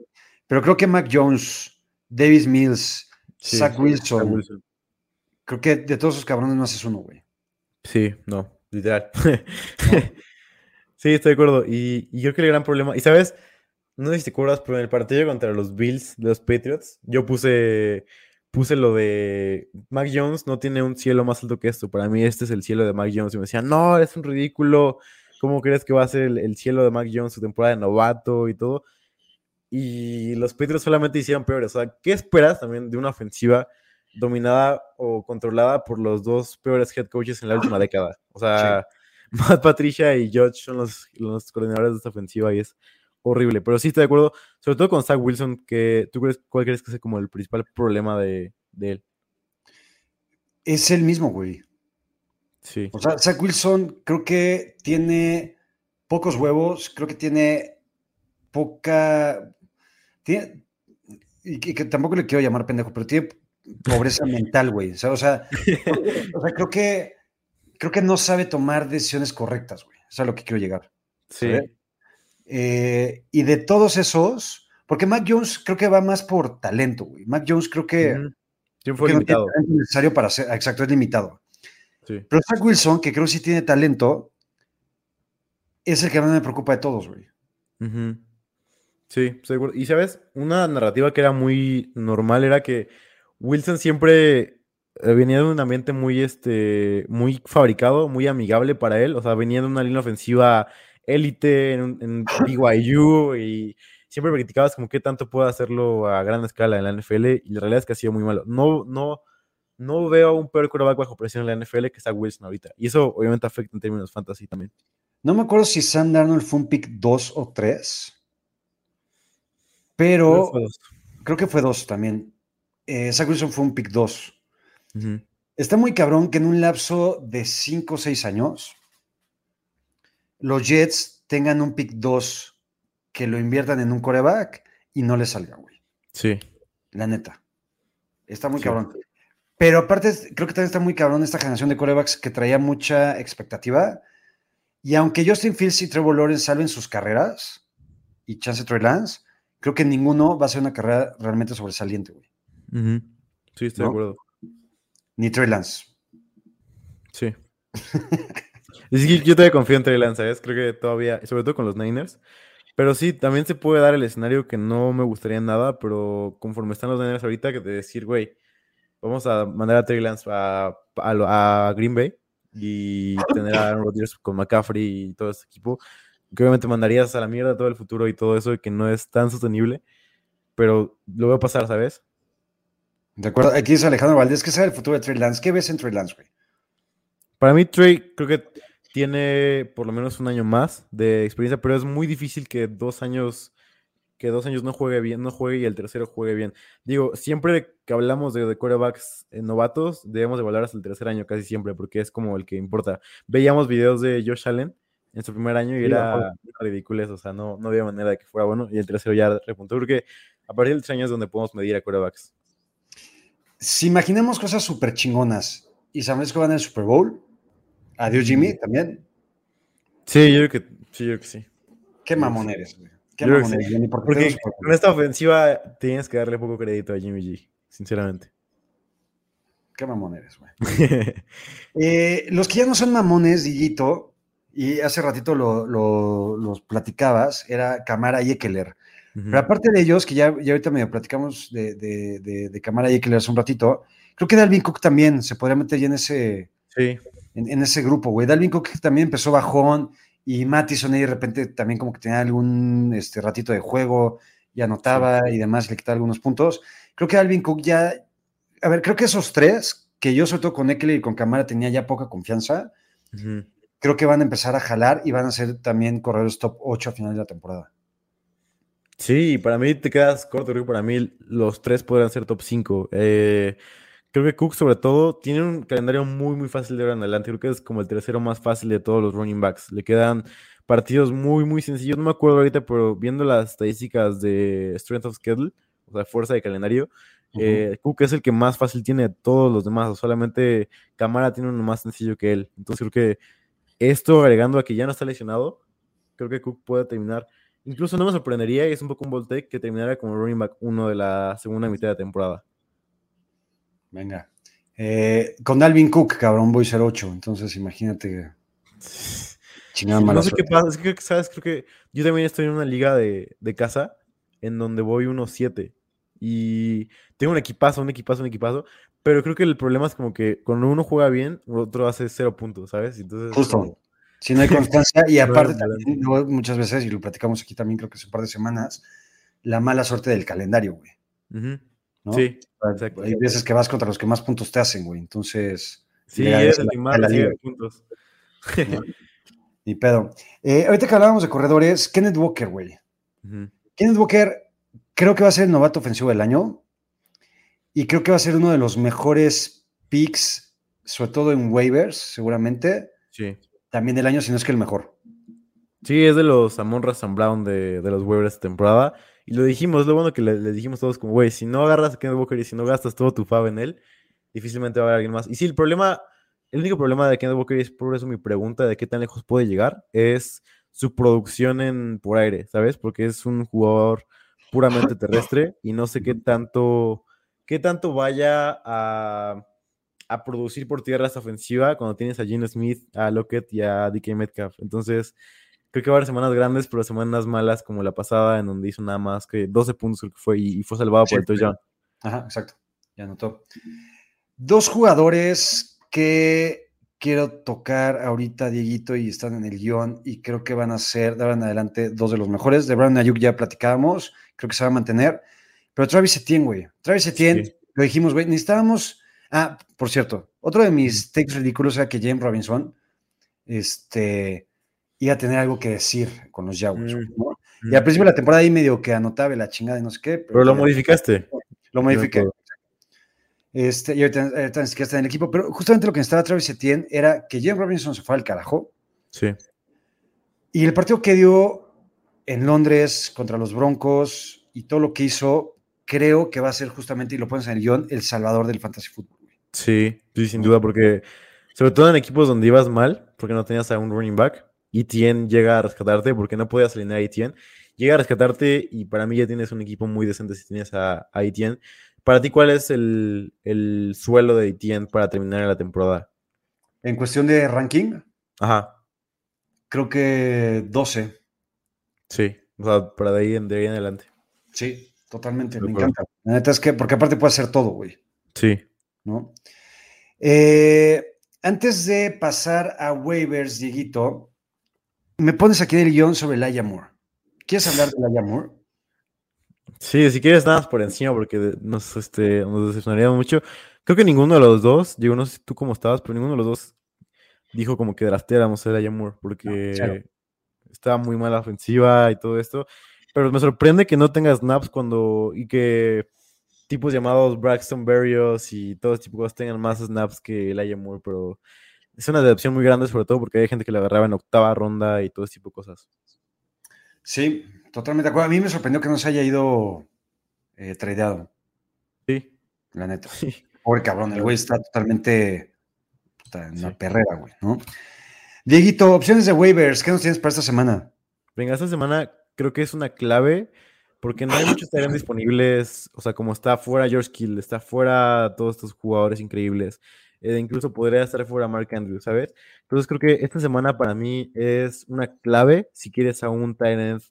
Pero creo que Mac Jones, Davis Mills, Sí, Zach Wilson, Zach Wilson. creo que de todos esos cabrones no haces uno, güey. Sí, no, literal. sí, estoy de acuerdo. Y, y creo que el gran problema, y sabes, no sé si te acuerdas, pero en el partido contra los Bills, de los Patriots, yo puse, puse lo de Mac Jones no tiene un cielo más alto que esto. Para mí este es el cielo de Mac Jones. Y me decían, no, es un ridículo. ¿Cómo crees que va a ser el, el cielo de Mac Jones su temporada de novato y todo? Y los Patriots solamente hicieron peores. O sea, ¿qué esperas también de una ofensiva dominada o controlada por los dos peores head coaches en la última década. O sea, Matt Patricia y George son los, los coordinadores de esta ofensiva y es horrible. Pero sí estoy de acuerdo, sobre todo con Zach Wilson, que tú crees, ¿cuál crees que es como el principal problema de, de él? Es el mismo, güey. Sí. O sea, Zach Wilson creo que tiene pocos huevos, creo que tiene poca. Tiene, y que, que tampoco le quiero llamar pendejo, pero tiene pobreza mental, güey. O sea, o sea, o sea, creo que creo que no sabe tomar decisiones correctas, güey. Eso es a lo que quiero llegar. Sí. Eh, y de todos esos, porque Mac Jones creo que va más por talento, güey. Mac Jones creo que, Ujú. Tiempo que no tiene limitado. talento necesario para ser, exacto, es limitado. Sí. Pero Zach Wilson, que creo que sí tiene talento, es el que más me preocupa de todos, güey. Ujú. Sí, seguro. Y sabes, una narrativa que era muy normal era que Wilson siempre eh, venía de un ambiente muy, este, muy fabricado, muy amigable para él. O sea, venía de una línea ofensiva élite en, en BYU y siempre criticabas como qué tanto puede hacerlo a gran escala en la NFL y la realidad es que ha sido muy malo. No, no, no veo un peor quarterback bajo presión en la NFL que está Wilson ahorita. Y eso obviamente afecta en términos fantasy también. No me acuerdo si Sam Darnold fue un pick 2 o 3, Creo pero dos. creo que fue 2 también. Eh, Zach Wilson fue un pick 2. Ujú. Está muy cabrón que en un lapso de 5 o 6 años los Jets tengan un pick 2 que lo inviertan en un coreback y no le salga, güey. Sí. La neta. Está muy Sí. cabrón. Pero aparte, creo que también está muy cabrón esta generación de corebacks que traía mucha expectativa. Y aunque Justin Fields y Trevor Lawrence salven sus carreras, y Chance Trey Lance, creo que ninguno va a ser una carrera realmente sobresaliente, güey. Sí, estoy ¿No? de acuerdo. Ni Trey Lance. Sí. Es que yo todavía confío en Trey Lance, ¿sabes? Creo que todavía, sobre todo con los Niners. Pero sí, también se puede dar el escenario que no me gustaría nada, pero conforme están los Niners ahorita, que de decir, güey, vamos a mandar a Trey Lance a, a lo- a Green Bay y tener a Aaron Rodgers con McCaffrey y todo ese equipo, que obviamente mandarías a la mierda todo el futuro y todo eso, y que no es tan sostenible, pero lo voy a pasar, ¿sabes? De acuerdo. Aquí dice Alejandro Valdés, ¿qué sabe el futuro de Trey Lance? ¿Qué ves en Trey Lance, güey? Para mí, Trey creo que tiene por lo menos un año más de experiencia, pero es muy difícil que dos años, que dos años no juegue bien, no juegue y el tercero juegue bien. Digo, siempre que hablamos de, de quarterbacks eh, novatos, debemos de evaluar hasta el tercer año casi siempre, porque es como el que importa. Veíamos videos de Josh Allen en su primer año y Sí, era acuerdo. ridículo, o sea, no, no había manera de que fuera bueno, y el tercero ya repuntó, porque a partir del tercer año es donde podemos medir a quarterbacks. Si imaginemos cosas súper chingonas y San Francisco van al Super Bowl, adiós Jimmy también. Sí, yo creo que sí, yo creo que sí. Qué mamón eres, güey. Qué mamón sí. eres, Jimmy, ¿por Porque con esta ofensiva tienes que darle poco crédito a Jimmy G, sinceramente. Qué mamón eres, güey. Eh, los que ya no son mamones, Diguito, y hace ratito lo, lo- los platicabas, era Camara y Ekeler. Pero aparte de ellos, que ya, ya ahorita medio platicamos de, de, de, de Camara y Ekeler hace un ratito, creo que Dalvin Cook también se podría meter ya en ese, Sí, en, en ese grupo, güey. Dalvin Cook también empezó bajón y Mattison ahí de repente también como que tenía algún este, ratito de juego y anotaba y demás, le quitaba algunos puntos. Creo que Dalvin Cook ya, a ver, creo que esos tres, que yo sobre todo con Ekeler y con Camara tenía ya poca confianza, ujú. Creo que van a empezar a jalar y van a ser también corredores top 8 a final de la temporada. Sí, para mí te quedas corto, creo que para mí los tres podrían ser top 5. creo que Cook sobre todo tiene un calendario muy muy fácil de ver en adelante, creo que es como el tercero más fácil de todos los running backs. Le quedan partidos muy muy sencillos, no me acuerdo ahorita, pero viendo las estadísticas de Strength of Schedule, o sea, fuerza de calendario, eh, Cook es el que más fácil tiene de todos los demás, o solamente Camara tiene uno más sencillo que él. Entonces creo que esto agregando a que ya no está lesionado, creo que Cook puede terminar. Incluso no me sorprendería, y es un poco un voltec, que terminara como running back uno de la segunda mitad de temporada. Venga. Eh, con Dalvin Cook, cabrón, voy a ser 8, entonces imagínate. Chingada mala No sé qué pasa, es que, ¿sabes? Creo que yo también estoy en una liga de, de casa en donde voy 1-7 y tengo un equipazo, un equipazo, un equipazo, pero creo que el problema es como que cuando uno juega bien, otro hace cero puntos, ¿sabes? Entonces, es Justo. como- Si no hay constancia, y aparte también, muchas veces, y lo platicamos aquí también, creo que hace un par de semanas, la mala suerte del calendario, güey. Ujú. ¿no? Sí, exacto. Hay veces que vas contra los que más puntos te hacen, güey. Entonces, Sí, eres ganas el que más recibe puntos. ¿no? Ni pedo. Eh, ahorita que hablábamos de corredores, Kenneth Walker, güey. Ujú. Kenneth Walker creo que va a ser el novato ofensivo del año y creo que va a ser uno de los mejores picks, sobre todo en waivers, seguramente, Sí. también del año, si no es que el mejor. Sí, es de los Amon Razan Brown de, de los waivers de temporada. Y lo dijimos, lo bueno que le, le dijimos todos como, güey, si no agarras a Kenneth Walker y si no gastas todo tu fab en él, difícilmente va a haber alguien más. Y sí, el problema, el único problema de Kenneth Walker, y es por eso mi pregunta de qué tan lejos puede llegar, es su producción en por aire, ¿sabes? Porque es un jugador puramente terrestre y no sé qué tanto, qué tanto vaya a, a producir por tierra esta ofensiva cuando tienes a Gene Smith, a Lockett y a DK Metcalf. Entonces, creo que va a haber semanas grandes, pero semanas malas como la pasada, en donde hizo nada más que 12 puntos, creo que fue, y, y fue salvado Sí, por el touchdown. Ajá, exacto. Ya anotó. Dos jugadores que quiero tocar ahorita, Dieguito, y están en el guion, y creo que van a ser, de ahora en adelante, dos de los mejores. De Brandon Ayuk ya platicábamos, creo que se va a mantener. Pero Travis Etienne, güey. Travis Etienne, Sí. lo dijimos, güey, necesitábamos. Ah, por cierto, otro de mis takes ridículos era que James Robinson este, iba a tener algo que decir con los Jaguars. Mm. ¿no? Y al principio de la temporada ahí medio que anotaba la chingada y no sé qué. Pero lo modificaste. Lo modifiqué. Este, y ahorita, ahorita ni siquiera está en el equipo, pero justamente lo que necesitaba Travis Etienne era que James Robinson se fue al carajo. Sí. Y el partido que dio en Londres contra los Broncos y todo lo que hizo, creo que va a ser justamente, y lo pones en el guion, el salvador del fantasy fútbol. Sí, sí, sin duda, porque sobre todo en equipos donde ibas mal, porque no tenías a un running back, Etienne llega a rescatarte porque no podías alinear a Etienne. Llega a rescatarte y para mí ya tienes un equipo muy decente si tienes a, a Etienne. Para ti, ¿cuál es el, el suelo de Etienne para terminar la temporada? En cuestión de ranking, Ajá, creo que 12. sí. O sea, para de ahí de ahí en adelante. Sí, totalmente, me encanta. La neta es que, porque aparte puede hacer todo, güey. Sí. ¿no? Eh, antes de pasar a waivers, Dieguito, me pones aquí el guion sobre Laia Moore. ¿Quieres hablar de Laia Moore? Sí, si quieres nada más por encima, porque nos, este, nos decepcionaríamos mucho. Creo que ninguno de los dos, digo, no sé tú cómo estabas, pero ninguno de los dos dijo como que drafteáramos a Moore, porque estaba muy mala ofensiva y todo esto. Pero me sorprende que no tenga snaps cuando, y que tipos llamados Braxton Berrios y todo ese tipo de cosas tengan más snaps que Elijah Moore, pero es una decepción muy grande, sobre todo porque hay gente que le agarraba en octava ronda y todo ese tipo de cosas. Sí, totalmente de acuerdo. A mí me sorprendió que no se haya ido eh, tradeado, Sí, la neta. sí. Pobre cabrón, el güey está totalmente puta, en Sí. una perrera, güey, ¿no? Dieguito, opciones de waivers, ¿qué nos tienes para esta semana? Venga, esta semana creo que es una clave porque no hay muchos talentos disponibles. O sea, como está fuera George Kill, está fuera todos estos jugadores increíbles. eh, incluso podría estar fuera Mark Andrews, ¿sabes? Entonces creo que esta semana para mí es una clave si quieres a un Tyrant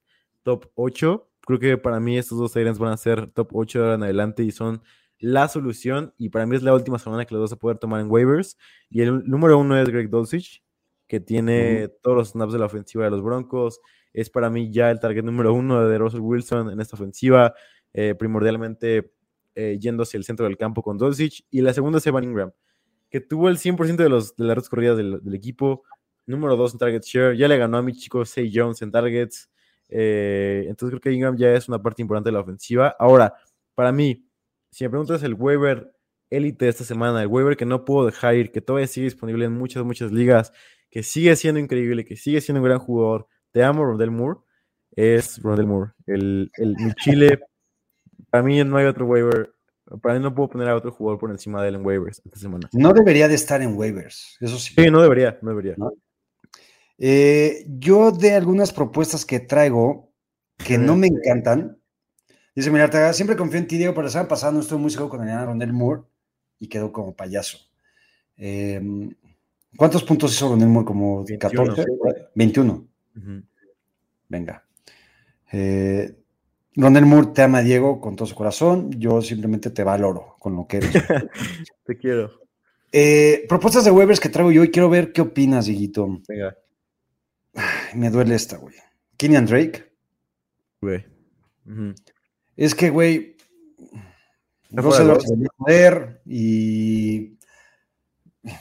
top 8. Creo que para mí estos dos Tyrants van a ser top 8 de ahora en adelante y son la solución. Y para mí es la última semana que los vas a poder tomar en waivers. Y el número uno es Greg Dulcich, que tiene todos los snaps de la ofensiva de los Broncos. Es para mí ya el target número uno de Russell Wilson en esta ofensiva, eh, primordialmente eh, yendo hacia el centro del campo con Dulcich. Y la segunda es Evan Ingram, que tuvo el 100% de, los, de las redes corridas del, del equipo. Número dos en target share. Ya le ganó a mi chico Say Jones en targets. Eh, entonces creo que Ingram ya es una parte importante de la ofensiva. Ahora, para mí, si me preguntas el waiver élite de esta semana, el waiver que no puedo dejar ir, que todavía sigue disponible en muchas, muchas ligas, que sigue siendo increíble, que sigue siendo un gran jugador, te amo, Rondell Moore, es Rondell Moore. El, el, mi Chile, para mí no hay otro waiver, para mí no puedo poner a otro jugador por encima de él en waivers esta semana. No debería de estar en waivers, eso sí. Sí, no debería, no debería. ¿No? Eh, yo de algunas propuestas que traigo que no me encantan, dice, mira, Arteaga, siempre confío en ti, Diego, pero la semana pasada no estuve muy seguro con el Ronel Moore y quedó como payaso. Eh, ¿Cuántos puntos hizo Ronel Moore? ¿Como 21. 14? 21. Ujú. Venga. Eh, Ronel Moore te ama, Diego, con todo su corazón. Yo simplemente te valoro con lo que eres. Te quiero. Eh, propuestas de waivers que traigo yo y quiero ver qué opinas, Dieguito. Venga, Ay, Me duele esta, güey. Kenyan Drake. güey. Es que, güey, los- debería poder y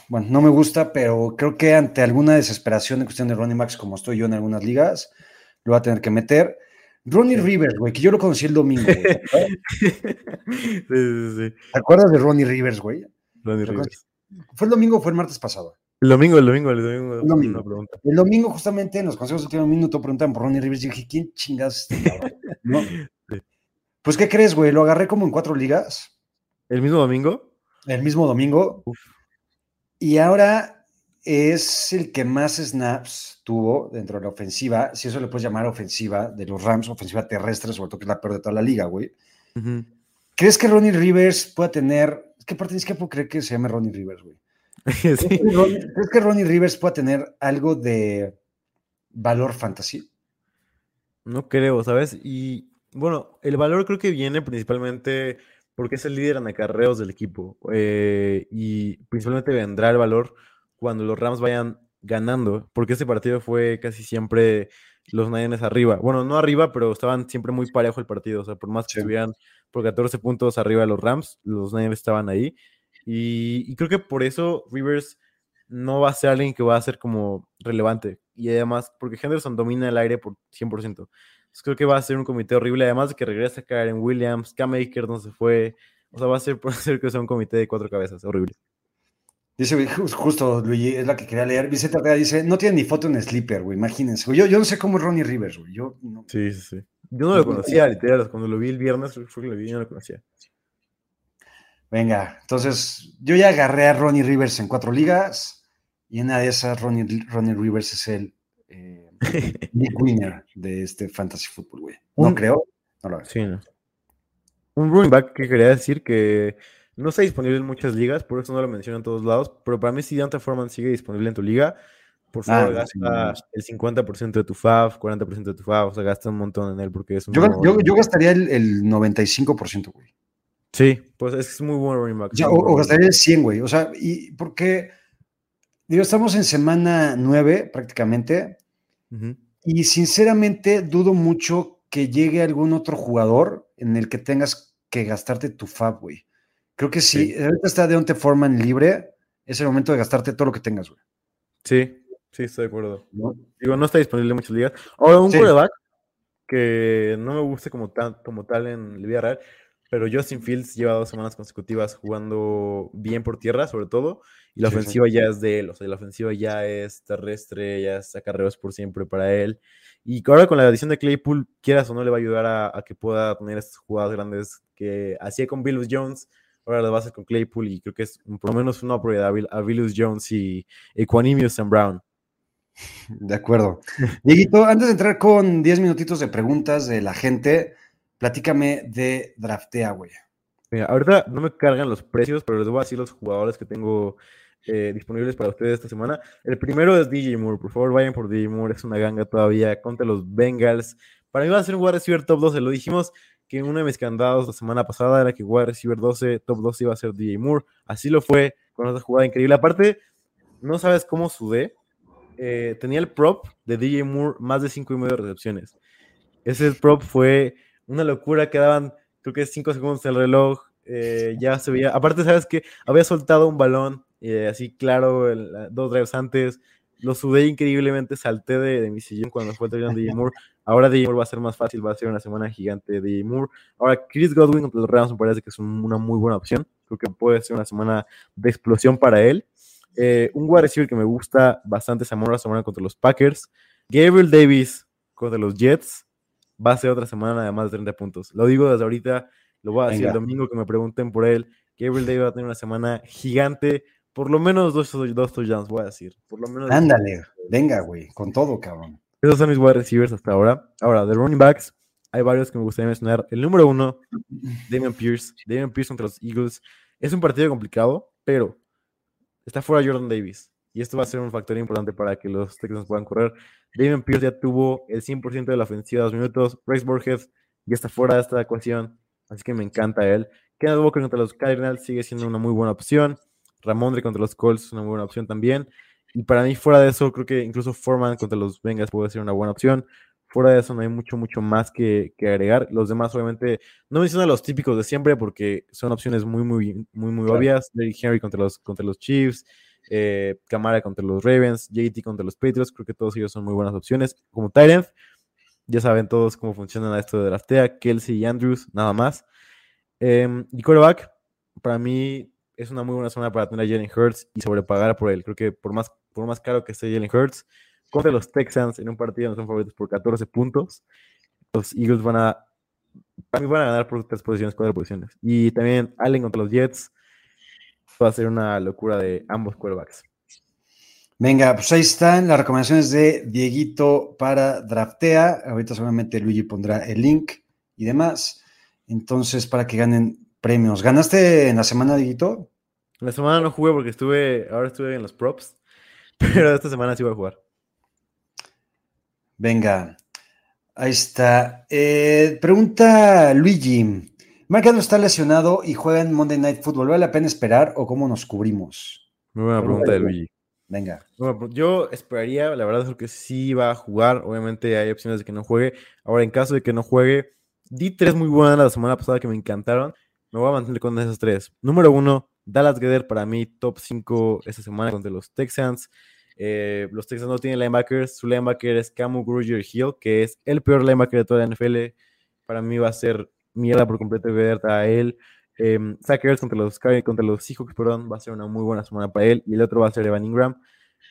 bueno, no me gusta, pero creo que ante alguna desesperación en cuestión de running backs, como estoy yo en algunas ligas, lo va a tener que meter. Ronnie Rivers, güey, que yo lo conocí el domingo. ¿te sí, sí, sí. ¿Te acuerdas de Ronnie Rivers, güey? Ronnie Rivers. ¿Fue el domingo o fue el martes pasado? El domingo, el domingo, el domingo. El domingo. Una pregunta. El domingo, justamente, en los consejos de último minuto, preguntan por Ronnie Rivers. Y dije, ¿quién chingas es este cabrón? ¿No? Pues, ¿qué crees, güey? Lo agarré como en cuatro ligas ¿El mismo domingo? el mismo domingo. Uf. Y ahora es el que más snaps tuvo dentro de la ofensiva, si eso le puedes llamar ofensiva de los Rams, ofensiva terrestre, sobre todo que es la peor de toda la liga, güey. ¿Crees que Ronnie Rivers pueda tener... Es que aparte es que puedo creer que se llame Ronnie Rivers, güey. ¿Crees Sí. que Ronnie- ¿Crees que Ronnie Rivers pueda tener algo de valor fantasy? No creo, ¿sabes? Y bueno, el valor creo que viene principalmente porque es el líder en acarreos del equipo. eh, y principalmente vendrá el valor cuando los Rams vayan ganando, porque ese partido fue casi siempre los Niners arriba. Bueno, no arriba, pero estaban siempre muy parejo el partido. O sea, por más que Sí. estuvieran por 14 puntos arriba de los Rams, los Niners estaban ahí. Y, y creo que por eso Rivers no va a ser alguien que va a ser como relevante. Y además, porque Henderson domina el aire por 100%. Entonces creo que va a ser un comité horrible. Además de que regresa Karen Williams, Cam Akers no se fue. O sea, va a ser, puede ser que sea un comité de cuatro cabezas. Horrible. Dice, justo, Luigi, es la que quería leer. Vicente Arteaga dice, no tiene ni foto en Sleeper, güey, imagínense. güey. Yo, yo no sé cómo es Ronnie Rivers, güey. Yo no- Sí, sí, sí. Yo no lo conocía, literal. Cuando lo vi el viernes, fue que lo vi, yo no lo conocía. Venga, entonces yo ya agarré a Ronnie Rivers en cuatro ligas y en una de esas Ronnie, Ronnie Rivers es el eh, big winner de este fantasy football, güey. No Un- creo, no lo. Sí, no. Un running back que quería decir que no está disponible en muchas ligas, por eso no lo menciono en todos lados, pero para mí si Deontay Foreman sigue disponible en tu liga, por favor Ah, gasta sí. el 50% de tu FAF, 40% de tu FAF, o sea, gasta un montón en él porque es un Yo, yo- yo gastaría el, el 95%, güey. Sí, pues es muy buen running back. Muy o- o gastaría el 100, güey. O sea, y porque, digo, estamos en semana 9 prácticamente. Y sinceramente dudo mucho que llegue algún otro jugador en el que tengas que gastarte tu fab, güey. Creo que si Sí. ahorita está Deontay Foreman libre, es el momento de gastarte todo lo que tengas, güey. Sí, sí, estoy de acuerdo. ¿no? Digo, no está disponible en muchas ligas. Ahora, un Sí. quarterback que no me gusta como tal, como tal en vida real, pero Justin Fields lleva dos semanas consecutivas jugando bien por tierra, sobre todo, y la Sí, sí. ofensiva ya es de él, o sea, la ofensiva ya es terrestre, ya es acarreos por siempre para él. Y ahora con la adición de Claypool, quieras o no, le va a ayudar a, a que pueda tener estas jugadas grandes que hacía con Billus Jones, ahora lo va a hacer con Claypool, y creo que es por lo menos una Bill- a Billus Jones y Equanimous and Brown. De acuerdo. Dieguito, antes de entrar con 10 minutitos de preguntas de la gente, platícame de Draftea, güey. Mira, ahorita no me cargan los precios, pero les voy a decir los jugadores que tengo eh, disponibles para ustedes esta semana. El primero es DJ Moore. Por favor, vayan por DJ Moore. Es una ganga todavía contra los Bengals. Para mí va a ser un wide receiver top 12. Lo dijimos que uno de mis candados la semana pasada era que wide receiver 12, top 12 iba a ser DJ Moore. Así lo fue con esa jugada increíble. Aparte, no sabes cómo sudé. Eh, tenía el prop de DJ Moore más de 5 y medio recepciones. Ese prop fue una locura. Quedaban, creo que 5 segundos el reloj. eh, ya se veía. Aparte, sabes que había soltado un balón eh, así claro dos drives antes. Lo sudé increíblemente. Salté de, mi sillón cuando fue el touchdown de DJ Moore. Ahora DJ Moore va a ser más fácil. Va a ser una semana gigante de DJ Moore. Ahora, Chris Godwin contra los Rams me parece que es un- una muy buena opción. Creo que puede ser una semana de explosión para él. Eh, un wide receiver que me gusta bastante Zamora semana contra los Packers. Gabriel Davis contra los Jets. Va a ser otra semana de más de 30 puntos. Lo digo desde ahorita, lo voy a decir el domingo que me pregunten por él. Gabriel Davis va a tener una semana gigante. Por lo menos dos, dos touchdowns, voy a decir. Por lo menos dos Ándale, venga, güey, con todo, cabrón. esos son mis wide receivers hasta ahora. Ahora, de running backs, hay varios que me gustaría mencionar. El número uno, Damian Pierce. Damian Pierce contra los Eagles. Es un partido complicado, pero está fuera Jordan Davis. Y esto va a ser un factor importante para que los Texans puedan correr. Damian Pierce ya tuvo el 100% de la ofensiva dos minutos. Rex Burhead ya está fuera de esta ecuación. Así que me encanta él. Kenneth Walker contra los Cardinals sigue siendo una muy buena opción. Ramondre contra los Colts es una muy buena opción también. Y para mí, fuera de eso, creo que incluso Foreman contra los Bengals puede ser una buena opción. Fuera de eso no hay mucho, mucho más que, que agregar. Los demás, obviamente, no mencionan los típicos de siempre porque son opciones muy, muy, muy, muy obvias. Derrick Henry contra los, contra los Chiefs, eh, Camara contra los Ravens, JT contra los Patriots. Creo que todos ellos son muy buenas opciones. Como Tyrant, ya saben todos cómo funciona esto de draftea. Kelsey y Andrews, nada más. Em, y quarterback, para mí es una muy buena zona para tener a Jalen Hurts y sobrepagar por él. Creo que por más, por más caro que esté Jalen Hurts, contra los Texans en un partido donde son favoritos por 14 puntos, los Eagles van a, para mí van a ganar por tres posiciones, cuatro posiciones. Y también Allen contra los Jets va a ser una locura de ambos quarterbacks. Venga, pues ahí están las recomendaciones de Dieguito para Draftea. Ahorita solamente Luigi pondrá el link y demás. Entonces, para que ganen premios. ¿Ganaste en la semana, Dieguito? En la semana no jugué porque estuve, ahora estuve en los props, pero esta semana sí voy a jugar. Venga, ahí está. Eh, pregunta Luigi. Mark Andrews está lesionado y juega en Monday Night Football. ¿Vale la pena esperar o cómo nos cubrimos? Muy buena pregunta de Luigi. Venga. Bueno, yo esperaría, la verdad es que sí va a jugar. Obviamente hay opciones de que no juegue. Ahora, en caso de que no juegue, di tres muy buenas la semana pasada que me encantaron. Me voy a mantener con esas tres. Número uno, Dallas Geder para mí, top 5 esta semana contra los Texans. Eh, los Texans no tienen linebackers. Su linebacker es Camu Grugier Hill, que es el peor linebacker de toda la NFL. Para mí va a ser mierda por completo a él. Eh, contra los, contra los Seahawks, perdón, va a ser una muy buena semana para él. Y el otro va a ser Evan Ingram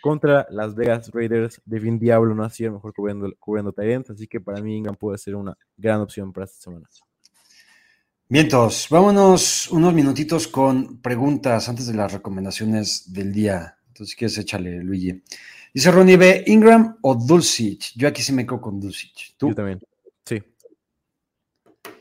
contra las Vegas Raiders. De Vin Diablo no ha sido mejor cubriendo, cubriendo así que para mí Ingram puede ser una gran opción para esta semana. Vientos, vámonos unos minutitos con preguntas antes de las recomendaciones del día. Entonces, si quieres, échale, Luigi. Dice Ronnie B. ¿Ingram o Dulcich? Yo aquí sí me quedo con Dulcich. ¿Tú? Yo también.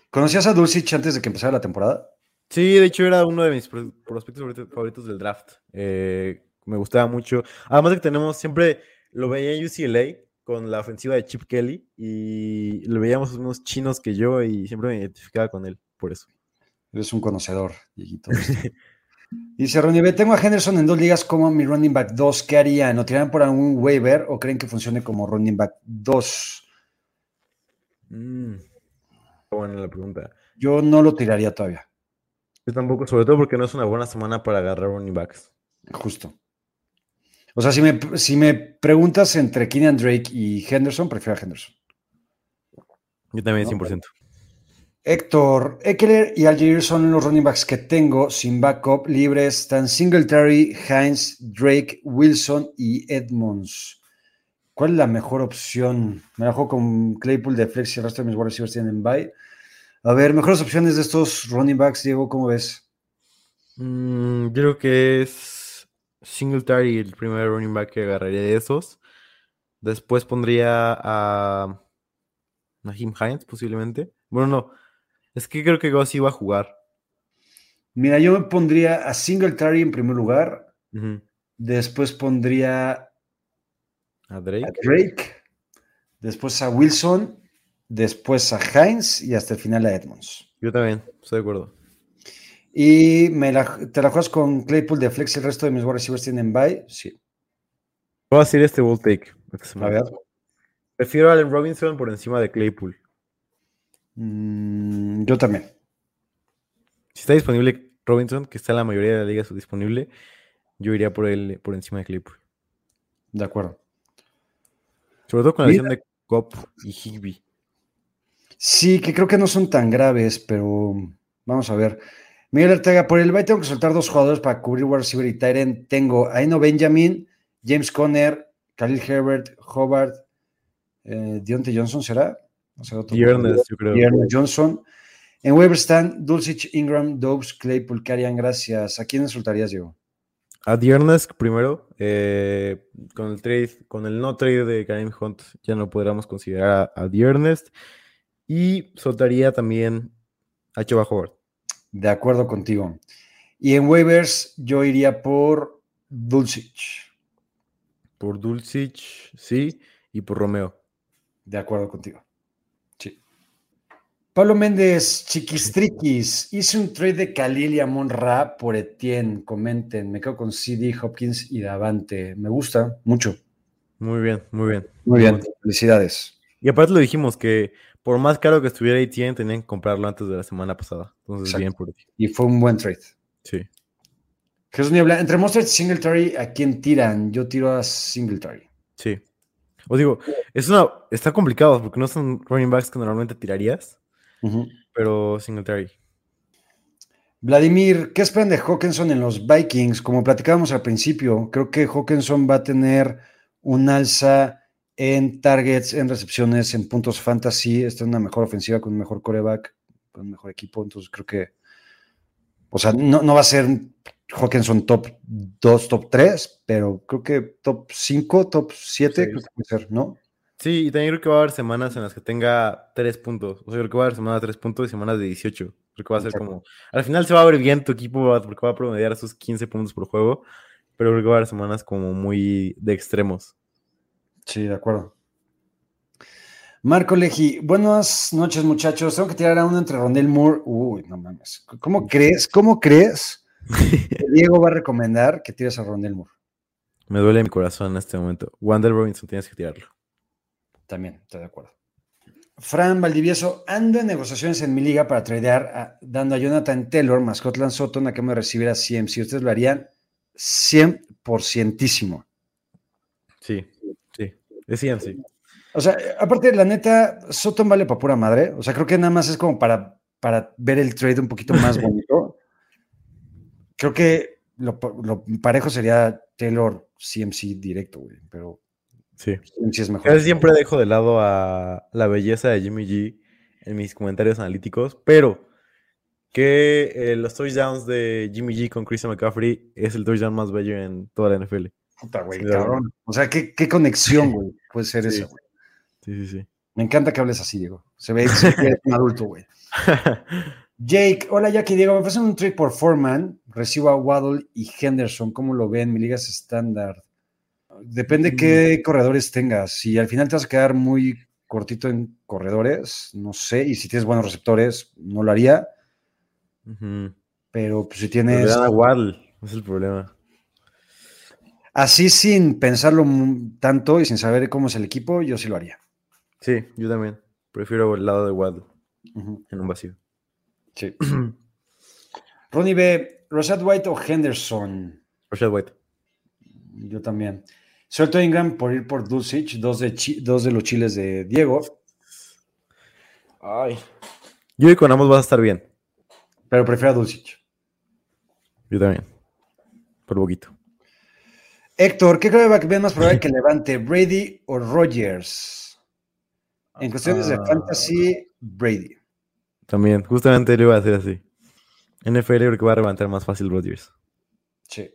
¿Conocías a Dulcich antes de que empezara la temporada? Sí, de hecho era uno de mis prospectos favoritos del draft. Eh, me gustaba mucho. Además de que tenemos siempre, lo veía en UCLA con la ofensiva de Chip Kelly y lo veíamos unos chinos que yo y siempre me identificaba con él, por eso. Eres un conocedor, Dieguito. Dice Ronnie B, tengo a Henderson en dos ligas como mi running back 2. ¿Qué harían? ¿Lo tirarían por algún waiver o creen que funcione como running back 2? Mm, buena la pregunta. Yo no lo tiraría todavía. Yo tampoco, sobre todo porque no es una buena semana para agarrar running backs. Justo. O sea, si me, si me preguntas entre Kenyan Drake y Henderson, prefiero a Henderson. Yo también, 100%. Héctor, Eckler y Algier son los running backs que tengo sin backup libres. Están Singletary, Hines, Drake, Wilson y Edmonds. ¿Cuál es la mejor opción? Me la juego con Claypool de Flex y el resto de mis wide receivers tienen bye. A ver, mejores opciones de estos running backs, Diego, ¿cómo ves? Mm, yo creo que es Singletary el primer running back que agarraría de esos. Después pondría a Nahim Hines, posiblemente. Bueno, no. Es que creo que Gossi va a jugar. Mira, yo me pondría a Singletary en primer lugar. Después pondría a Drake. a Drake. Después a Wilson. Después a Heinz y hasta el final a Edmonds. Yo también, estoy de acuerdo. Y me te la juegas con Claypool de Flex. El resto de mis wide receivers tienen bye. Sí. Voy a hacer este wall take. A ver. Prefiero a Allen Robinson por encima de Claypool. Mm, yo también. Si está disponible Robinson, que está en la mayoría de las ligas disponible, yo iría por él por encima de Claypool. De acuerdo. Sobre todo con la edición de Cop y Higby. Sí, que creo que no son tan graves, pero vamos a ver. Miguel Ortega, por el bye tengo que soltar dos jugadores para cubrir wide receiver y Tyren. Tengo a Eno Benjamin, James Conner, Khalil Herbert, Hobart, eh, Dionte Johnson, ¿será? Viernes, yo creo. Viernes Johnson. En Weber están Dulcich, Ingram, Dobbs, Claypool, Carian, gracias. ¿A quién insultarías, Diego? A Viernes primero. Eh, con el trade, con el no trade de Karim Hunt, ya no podríamos considerar a, Viernes. Y soltaría también a Chuba Howard. De acuerdo contigo. Y en waivers yo iría por Dulcich. Por Dulcich, sí, y por Romeo. De acuerdo contigo. Pablo Méndez, Chiquistriquis, hice un trade de Khalil y Amon Ra por Etienne. Comenten, me quedo con CD, Hopkins y Davante. Me gusta mucho. Muy bien, muy bien. Muy bien, felicidades. Y aparte lo dijimos que por más caro que estuviera ATN, tenían que comprarlo antes de la semana pasada. Entonces, Exacto. bien por ti. Y fue un buen trade. Sí. Jesús Niebla, entre Mostert y Singletary, ¿a quién tiran? Yo tiro a Singletary. Sí. Os digo, es una, está complicado porque no son running backs que normalmente tirarías, Ujú. pero Singletary. Vladimir, ¿qué esperan de Hawkinson en los Vikings? Como platicábamos al principio, creo que Hawkinson va a tener un alza en targets, en recepciones, en puntos fantasy. Está en una mejor ofensiva con un mejor coreback, con un mejor equipo. Entonces creo que, o sea, no, no va a ser Hawkinson top 2, top 3, pero creo que top 5, top 7, Sí. creo que puede ser, ¿no? Sí, y también creo que va a haber semanas en las que tenga tres puntos. O sea, creo que va a haber semanas de tres puntos y semanas de 18. Creo que va a ser como. Al final se va a ver bien tu equipo porque va a promediar sus 15 puntos por juego, pero creo que va a haber semanas como muy de extremos. Sí, de acuerdo. Marco Leji, buenas noches, muchachos. Tengo que tirar a uno entre Rondell Moore. Uy, no mames. ¿Cómo crees? ¿Cómo crees que Diego va a recomendar que tires a Rondell Moore? Me duele mi corazón en este momento. Wander Robinson tienes que tirarlo. También, estoy de acuerdo. Fran Valdivieso, ando en negociaciones en mi liga para tradear a- dando a Jonathan Taylor, más Scotland Sutton, a que me recibiera CMC. Ustedes lo harían 100%ísimo. Sí, sí. Decían sí. O sea, aparte, la neta, Sutton vale para pura madre. O sea, creo que nada más es como para, para ver el trade un poquito más bonito. Creo que lo, lo parejo sería Taylor CMC directo, güey. Pero Sí. Es mejor. Siempre dejo de lado a la belleza de Jimmy G en mis comentarios analíticos, pero que eh, los touchdowns de Jimmy G con Christian McCaffrey es el touchdown más bello en toda la NFL. Puta, güey, Sí, cabrón. O sea, ¿qué, qué conexión, güey, puede ser Sí. esa, güey. Sí, sí, Me encanta que hables así, Diego. Se ve, se ve un adulto, güey. sí. Jake, hola Jackie, Diego, me ofrecen un trade por Foreman, recibo a Waddle y Henderson, ¿cómo lo ven? Mi liga es estándar. Depende qué corredores tengas. Si al final te vas a quedar muy cortito en corredores, no sé, y si tienes buenos receptores, no lo haría, pero pues, si le tienes dan a Waddle, es el problema. así sin pensarlo tanto y sin saber cómo es el equipo, yo sí lo haría. Sí, yo también. Prefiero el lado de Waddle en un vacío. Sí. Ronnie B, Rashad White o Henderson. Rashad White. Yo también. Suelto a Ingram por ir por Dulcich, dos de, chi- dos de los chiles de Diego, Ay. Yo creo que con ambos vas a estar bien. pero prefiero a Dulcich. Yo también. Por poquito. Héctor, ¿qué coreback ven más probable que levante, Brady o Rogers? En cuestiones de Ah. fantasy, Brady. También, justamente lo iba a hacer así. NFL creo que va a levantar más fácil Rodgers. Sí.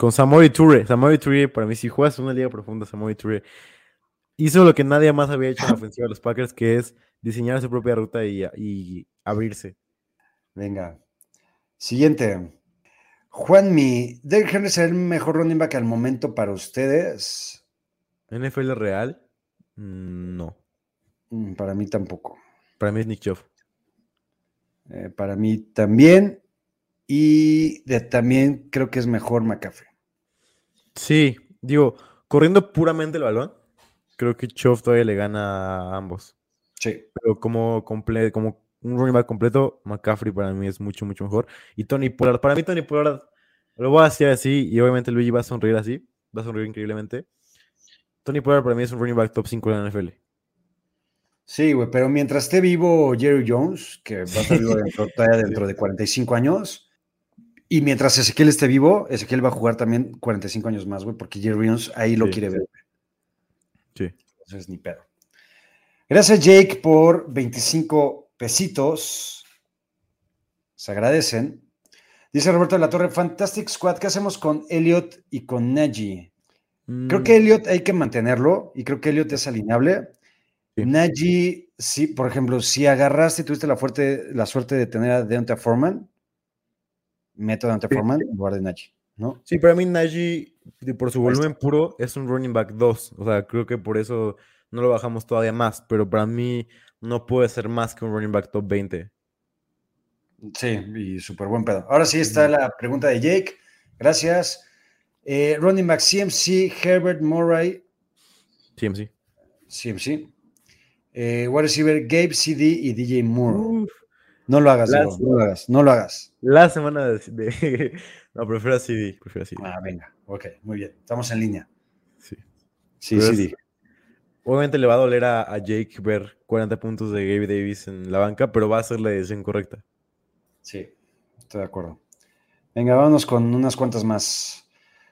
Con Samori Toure. Samori Toure, para mí, si juegas una liga profunda, Samori Toure hizo lo que nadie más había hecho en la ofensiva de los Packers, que es diseñar su propia ruta y, y abrirse. Venga. Siguiente. Juanmi, ¿Derrick Henry será el mejor running back al momento para ustedes? NFL real, Mm, no. Mm, Para mí tampoco. Para mí es Nick Chubb. Eh, para mí también. Y de- también creo que es mejor McCaffrey. Sí, digo, corriendo puramente el balón, creo que Chubb todavía le gana a ambos. Sí. Pero como, comple- como un running back completo, McCaffrey para mí es mucho, mucho mejor. Y Tony Pollard, para mí Tony Pollard, lo voy a decir así, y obviamente Luigi va a sonreír así, va a sonreír increíblemente. Tony Pollard para mí es un running back top 5 de la NFL. Sí, güey, pero mientras esté vivo Jerry Jones, que va a estar vivo dentro, dentro de 45 años, y mientras Ezequiel esté vivo, Ezequiel va a jugar también 45 años más, güey, porque Jerry Jones ahí lo Sí. quiere ver. Sí. Entonces, ni pedo. Gracias, Jake, por 25 pesitos. Se agradecen. Dice Roberto de la Torre, Fantastic Squad, ¿qué hacemos con Elliot y con Najee? Creo Mm, que Elliot hay que mantenerlo y creo que Elliot es alineable. Sí. Najee, sí, por ejemplo, si agarraste y tuviste la, fuerte, la suerte de tener a Deontay Foreman, meto a Sí. Foreman en lugar de Najee, ¿no? Sí, para mí Najee, por su volumen puro, es un running back 2. O sea, creo que por eso no lo bajamos todavía más. Pero para mí no puede ser más que un running back top 20. Sí, y súper buen pedo. Ahora sí está la pregunta de Jake. Gracias. Eh, running back CMC, Herbert Murray, sí. CMC. Eh, wide receiver Gabe CD y DJ Moore. Uf, No lo hagas, no lo hagas, no lo hagas. la semana de, de- No, prefiero CD. Prefiero CD. Ah, venga, ok, muy bien. Estamos en línea. Sí. Sí, Pero CD. es- Obviamente le va a doler a, a Jake ver 40 puntos de Gabe Davis en la banca, pero va a ser la decisión correcta. Sí, estoy de acuerdo. Venga, vámonos con unas cuantas más.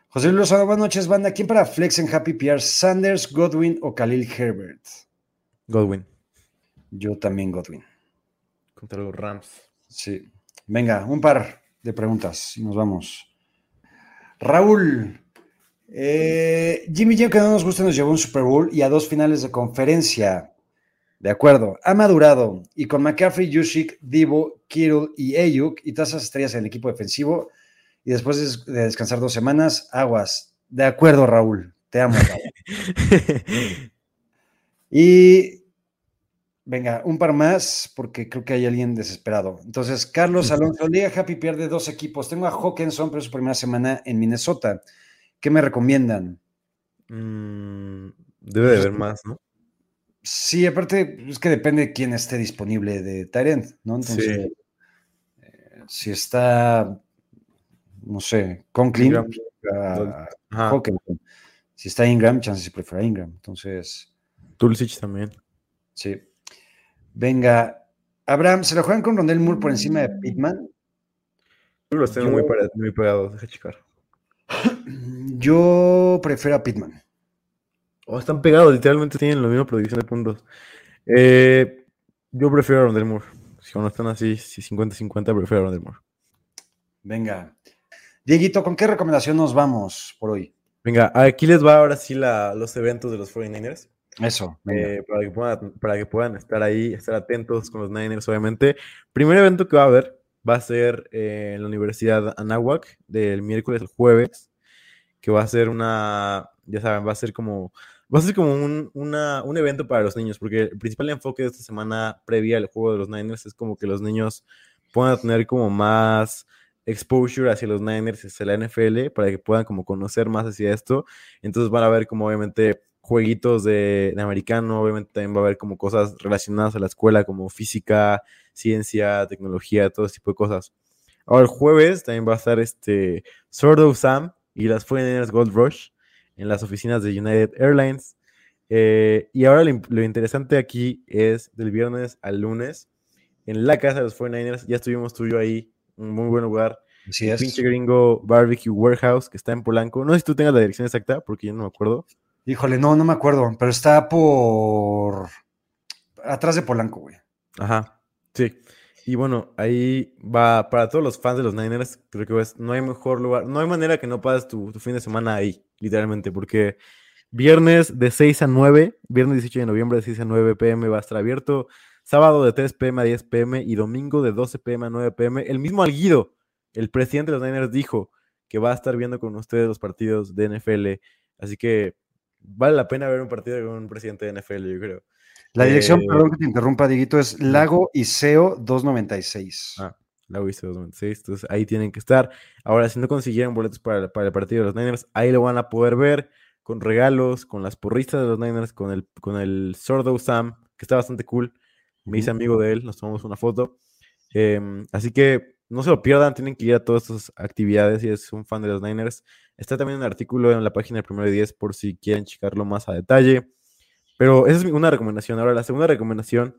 José Luis Lozano, buenas noches, banda. ¿Quién para Flex en Happy PR? ¿Sanders, Godwin o Khalil Herbert? Godwin Yo también Godwin. Contra los Rams. Sí. Venga, un par de preguntas y nos vamos. Raúl, eh, Jimmy G, que no nos gusta, nos llevó un Super Bowl y a dos finales de conferencia. De acuerdo, ha madurado y con McCaffrey, Yushik, Divo, Kittle y Ayuk y todas esas estrellas en el equipo defensivo y después de des- de descansar dos semanas, aguas. De acuerdo, Raúl, te amo. Raúl. Y venga, un par más, porque creo que hay alguien desesperado. Entonces, Carlos Alonso, Liga Happy pierde dos equipos. Tengo a Hawkinson, pero es su primera semana en Minnesota. ¿Qué me recomiendan? Mm, debe de haber más, ¿no? Sí, aparte, es que depende de quién esté disponible de Tyrant, ¿no? Entonces, Sí. eh, si está, no sé, Conklin, Ingram. a Ajá. Hawkinson. Si está Ingram, chances si prefiero a Ingram. Entonces, Tulsich también. sí. Venga, Abraham, ¿se la juegan con Rondell Moore por encima de Pittman? Yo los tengo Yo- muy, pegados, deja checar. Yo prefiero a Pittman. Oh, están pegados, literalmente tienen la misma producción de puntos. Eh, yo prefiero a Rondell Moore. Si cuando están así, si 50-50, prefiero a Rondell Moore. Venga. Dieguito, ¿con qué recomendación nos vamos por hoy? Venga, aquí les va ahora sí la- los eventos de los 49ers. Eso. eh, para, que puedan, para que puedan estar ahí, estar atentos con los Niners, obviamente. Primer evento que va a haber va a ser eh, en la Universidad Anáhuac, del miércoles al jueves, que va a ser una, ya saben, va a ser como, va a ser como un, una- un evento para los niños, porque el principal enfoque de esta semana previa al juego de los Niners es como que los niños puedan tener como más exposure hacia los Niners, hacia la NFL, para que puedan como conocer más hacia esto. Entonces van a ver como obviamente jueguitos de, de americano, obviamente también va a haber como cosas relacionadas a la escuela, como física, ciencia, tecnología, todo ese tipo de cosas. Ahora el jueves también va a estar este Sword of Sam y las 49ers Gold Rush en las oficinas de United Airlines. Eh, y ahora lo, lo interesante aquí es del viernes al lunes en la casa de los 49ers. Ya estuvimos tú y yo ahí, un muy buen lugar. Así es. Pinche gringo Barbecue Warehouse que está en Polanco. No sé si tú tengas la dirección exacta porque yo no me acuerdo. Híjole, no, no me acuerdo, pero está por atrás de Polanco, güey. Ajá, sí. Y bueno, ahí va para todos los fans de los Niners, creo que no hay mejor lugar, no hay manera que no pases tu, tu fin de semana ahí, literalmente, porque viernes de 6 a 9, viernes 18 de noviembre de 6 a 9 pm va a estar abierto, sábado de 3 pm a 10 pm y domingo de 12 pm a 9 pm. El mismo Alguido, el presidente de los Niners, dijo que va a estar viendo con ustedes los partidos de NFL, así que vale la pena ver un partido con un presidente de NFL, yo creo. La dirección, Eh, perdón que te interrumpa, Dieguito, es Lago Iseo 296. Ah, la UIC 2026. Entonces ahí tienen que estar. Ahora, si no consiguieron boletos para, para el partido de los Niners, ahí lo van a poder ver con regalos, con las porristas de los Niners, con el, con el Sordo Sam, que está bastante cool. Me hice amigo de él, nos tomamos una foto. Em, así que no se lo pierdan, tienen que ir a todas estas actividades si es un fan de los Niners. Está también un artículo en la página del primero de 10 por si quieren checarlo más a detalle. Pero esa es una recomendación. Ahora, la segunda recomendación,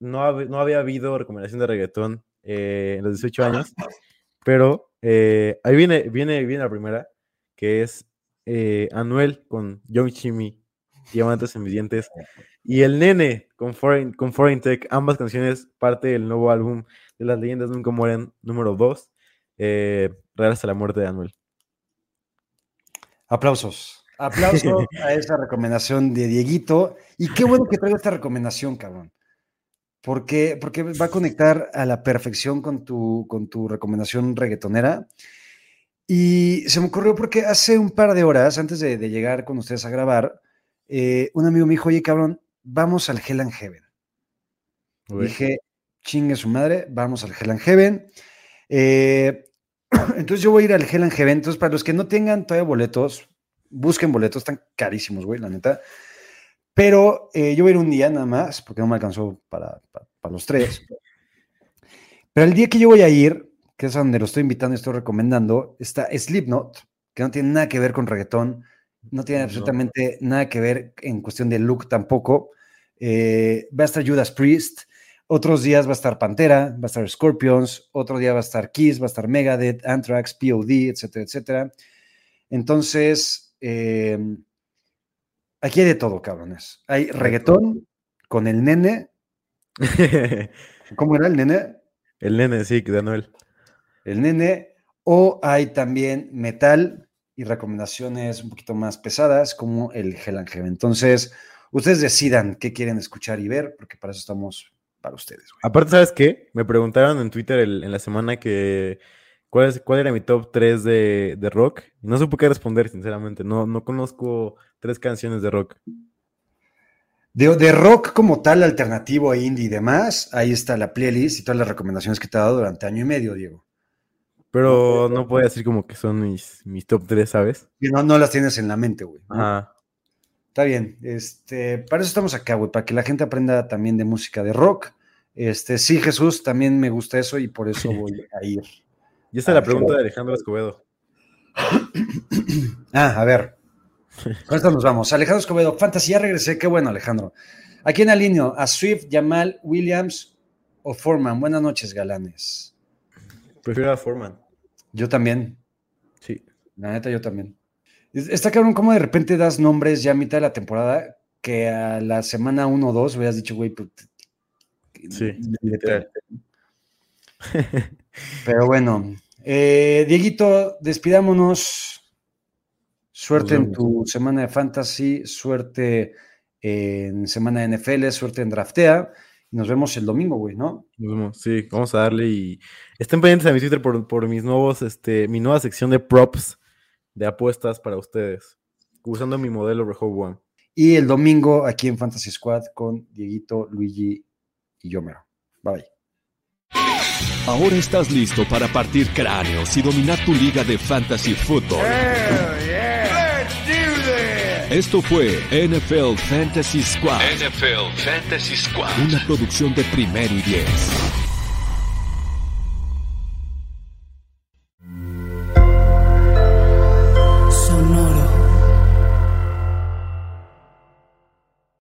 no, hab- no había habido recomendación de reggaetón eh, en los 18 años, pero eh, ahí viene, viene, viene la primera, que es eh, Anuel con Young Chimmy, Diamantes en mis dientes, y El Nene con Foreign, con Foreign Tech, ambas canciones parte del nuevo álbum de Las Leyendas Nunca Mueren, número 2, eh, Real hasta la muerte de Anuel. Aplausos. Aplausos a esa recomendación de Dieguito. Y qué bueno que traiga esta recomendación, cabrón. Porque, porque va a conectar a la perfección con tu, con tu recomendación reggaetonera. Y se me ocurrió porque hace un par de horas, antes de, de llegar con ustedes a grabar, eh, un amigo me dijo, oye, cabrón, vamos al Hell and Heaven. Dije, chingue su madre, vamos al Hell and Heaven. Eh, entonces yo voy a ir al Hell and Heaven. Entonces, para los que no tengan todavía boletos, busquen boletos, están carísimos, güey, la neta. Pero eh, yo voy a ir un día nada más, porque no me alcanzó para, para- para los tres. Pero el día que yo voy a ir, que es a donde lo estoy invitando y estoy recomendando, está Slipknot, que no tiene nada que ver con reggaetón, no tiene No. absolutamente nada que ver en cuestión de look tampoco. Eh, va a estar Judas Priest, otros días va a estar Pantera, va a estar Scorpions, otro día va a estar Kiss, va a estar Megadeth, Anthrax, POD, etcétera, etcétera. Entonces, eh, aquí hay de todo, cabrones. Hay reggaetón con el nene. ¿Cómo era el nene? El nene, sí, de Anuel. El nene. O hay también metal y recomendaciones un poquito más pesadas como el Hell and Heaven. Entonces, ustedes decidan qué quieren escuchar y ver, porque para eso estamos para ustedes. güey. Aparte, ¿sabes qué? Me preguntaron en Twitter el- en la semana que cuál, es, cuál era mi top 3 de, de rock. Y no supe qué responder, sinceramente. No, no conozco tres canciones de rock. De, de rock como tal, alternativo, indie y demás, ahí está la playlist y todas las recomendaciones que te he dado durante año y medio, Diego. Pero no puedo decir como que son mis, mis top 3, ¿sabes? No, no las tienes en la mente, güey. ¿no? Ajá. Está bien. Este, para eso estamos acá, güey, para que la gente aprenda también de música de rock. Este, sí, Jesús, también me gusta eso y por eso voy a ir. Y esta es la pregunta de Alejandro Escobedo. Ah, a ver. Con esto nos vamos. Alejandro Escobedo, Fantasy, ya regresé. Qué bueno, Alejandro. Aquí en alineo, a Swift, Jamal, Williams o Foreman. Buenas noches, galanes. Prefiero a Foreman. Yo también. Sí. La neta, yo también. Es- Está cabrón cómo de repente das nombres ya a mitad de la temporada que a la semana 1 o 2 hubieras dicho, güey, pues, Sí, literal. Pero bueno, eh, Dieguito, despidámonos. Suerte en tu semana de fantasy, suerte en semana de NFL, suerte en draftea. Nos vemos el domingo, güey, ¿no? Nos vemos. Sí, vamos a darle y estén pendientes a mi Twitter por, por mis nuevos, este, mi nueva sección de props de apuestas para ustedes, usando mi modelo Rehoboam. Y el domingo aquí en Fantasy Squad con Dieguito, Luigi y yo mero. Bye. Ahora estás listo para partir cráneos y dominar tu liga de fantasy football. Esto fue NFL Fantasy Squad, NFL Fantasy Squad. una producción de primero y diez.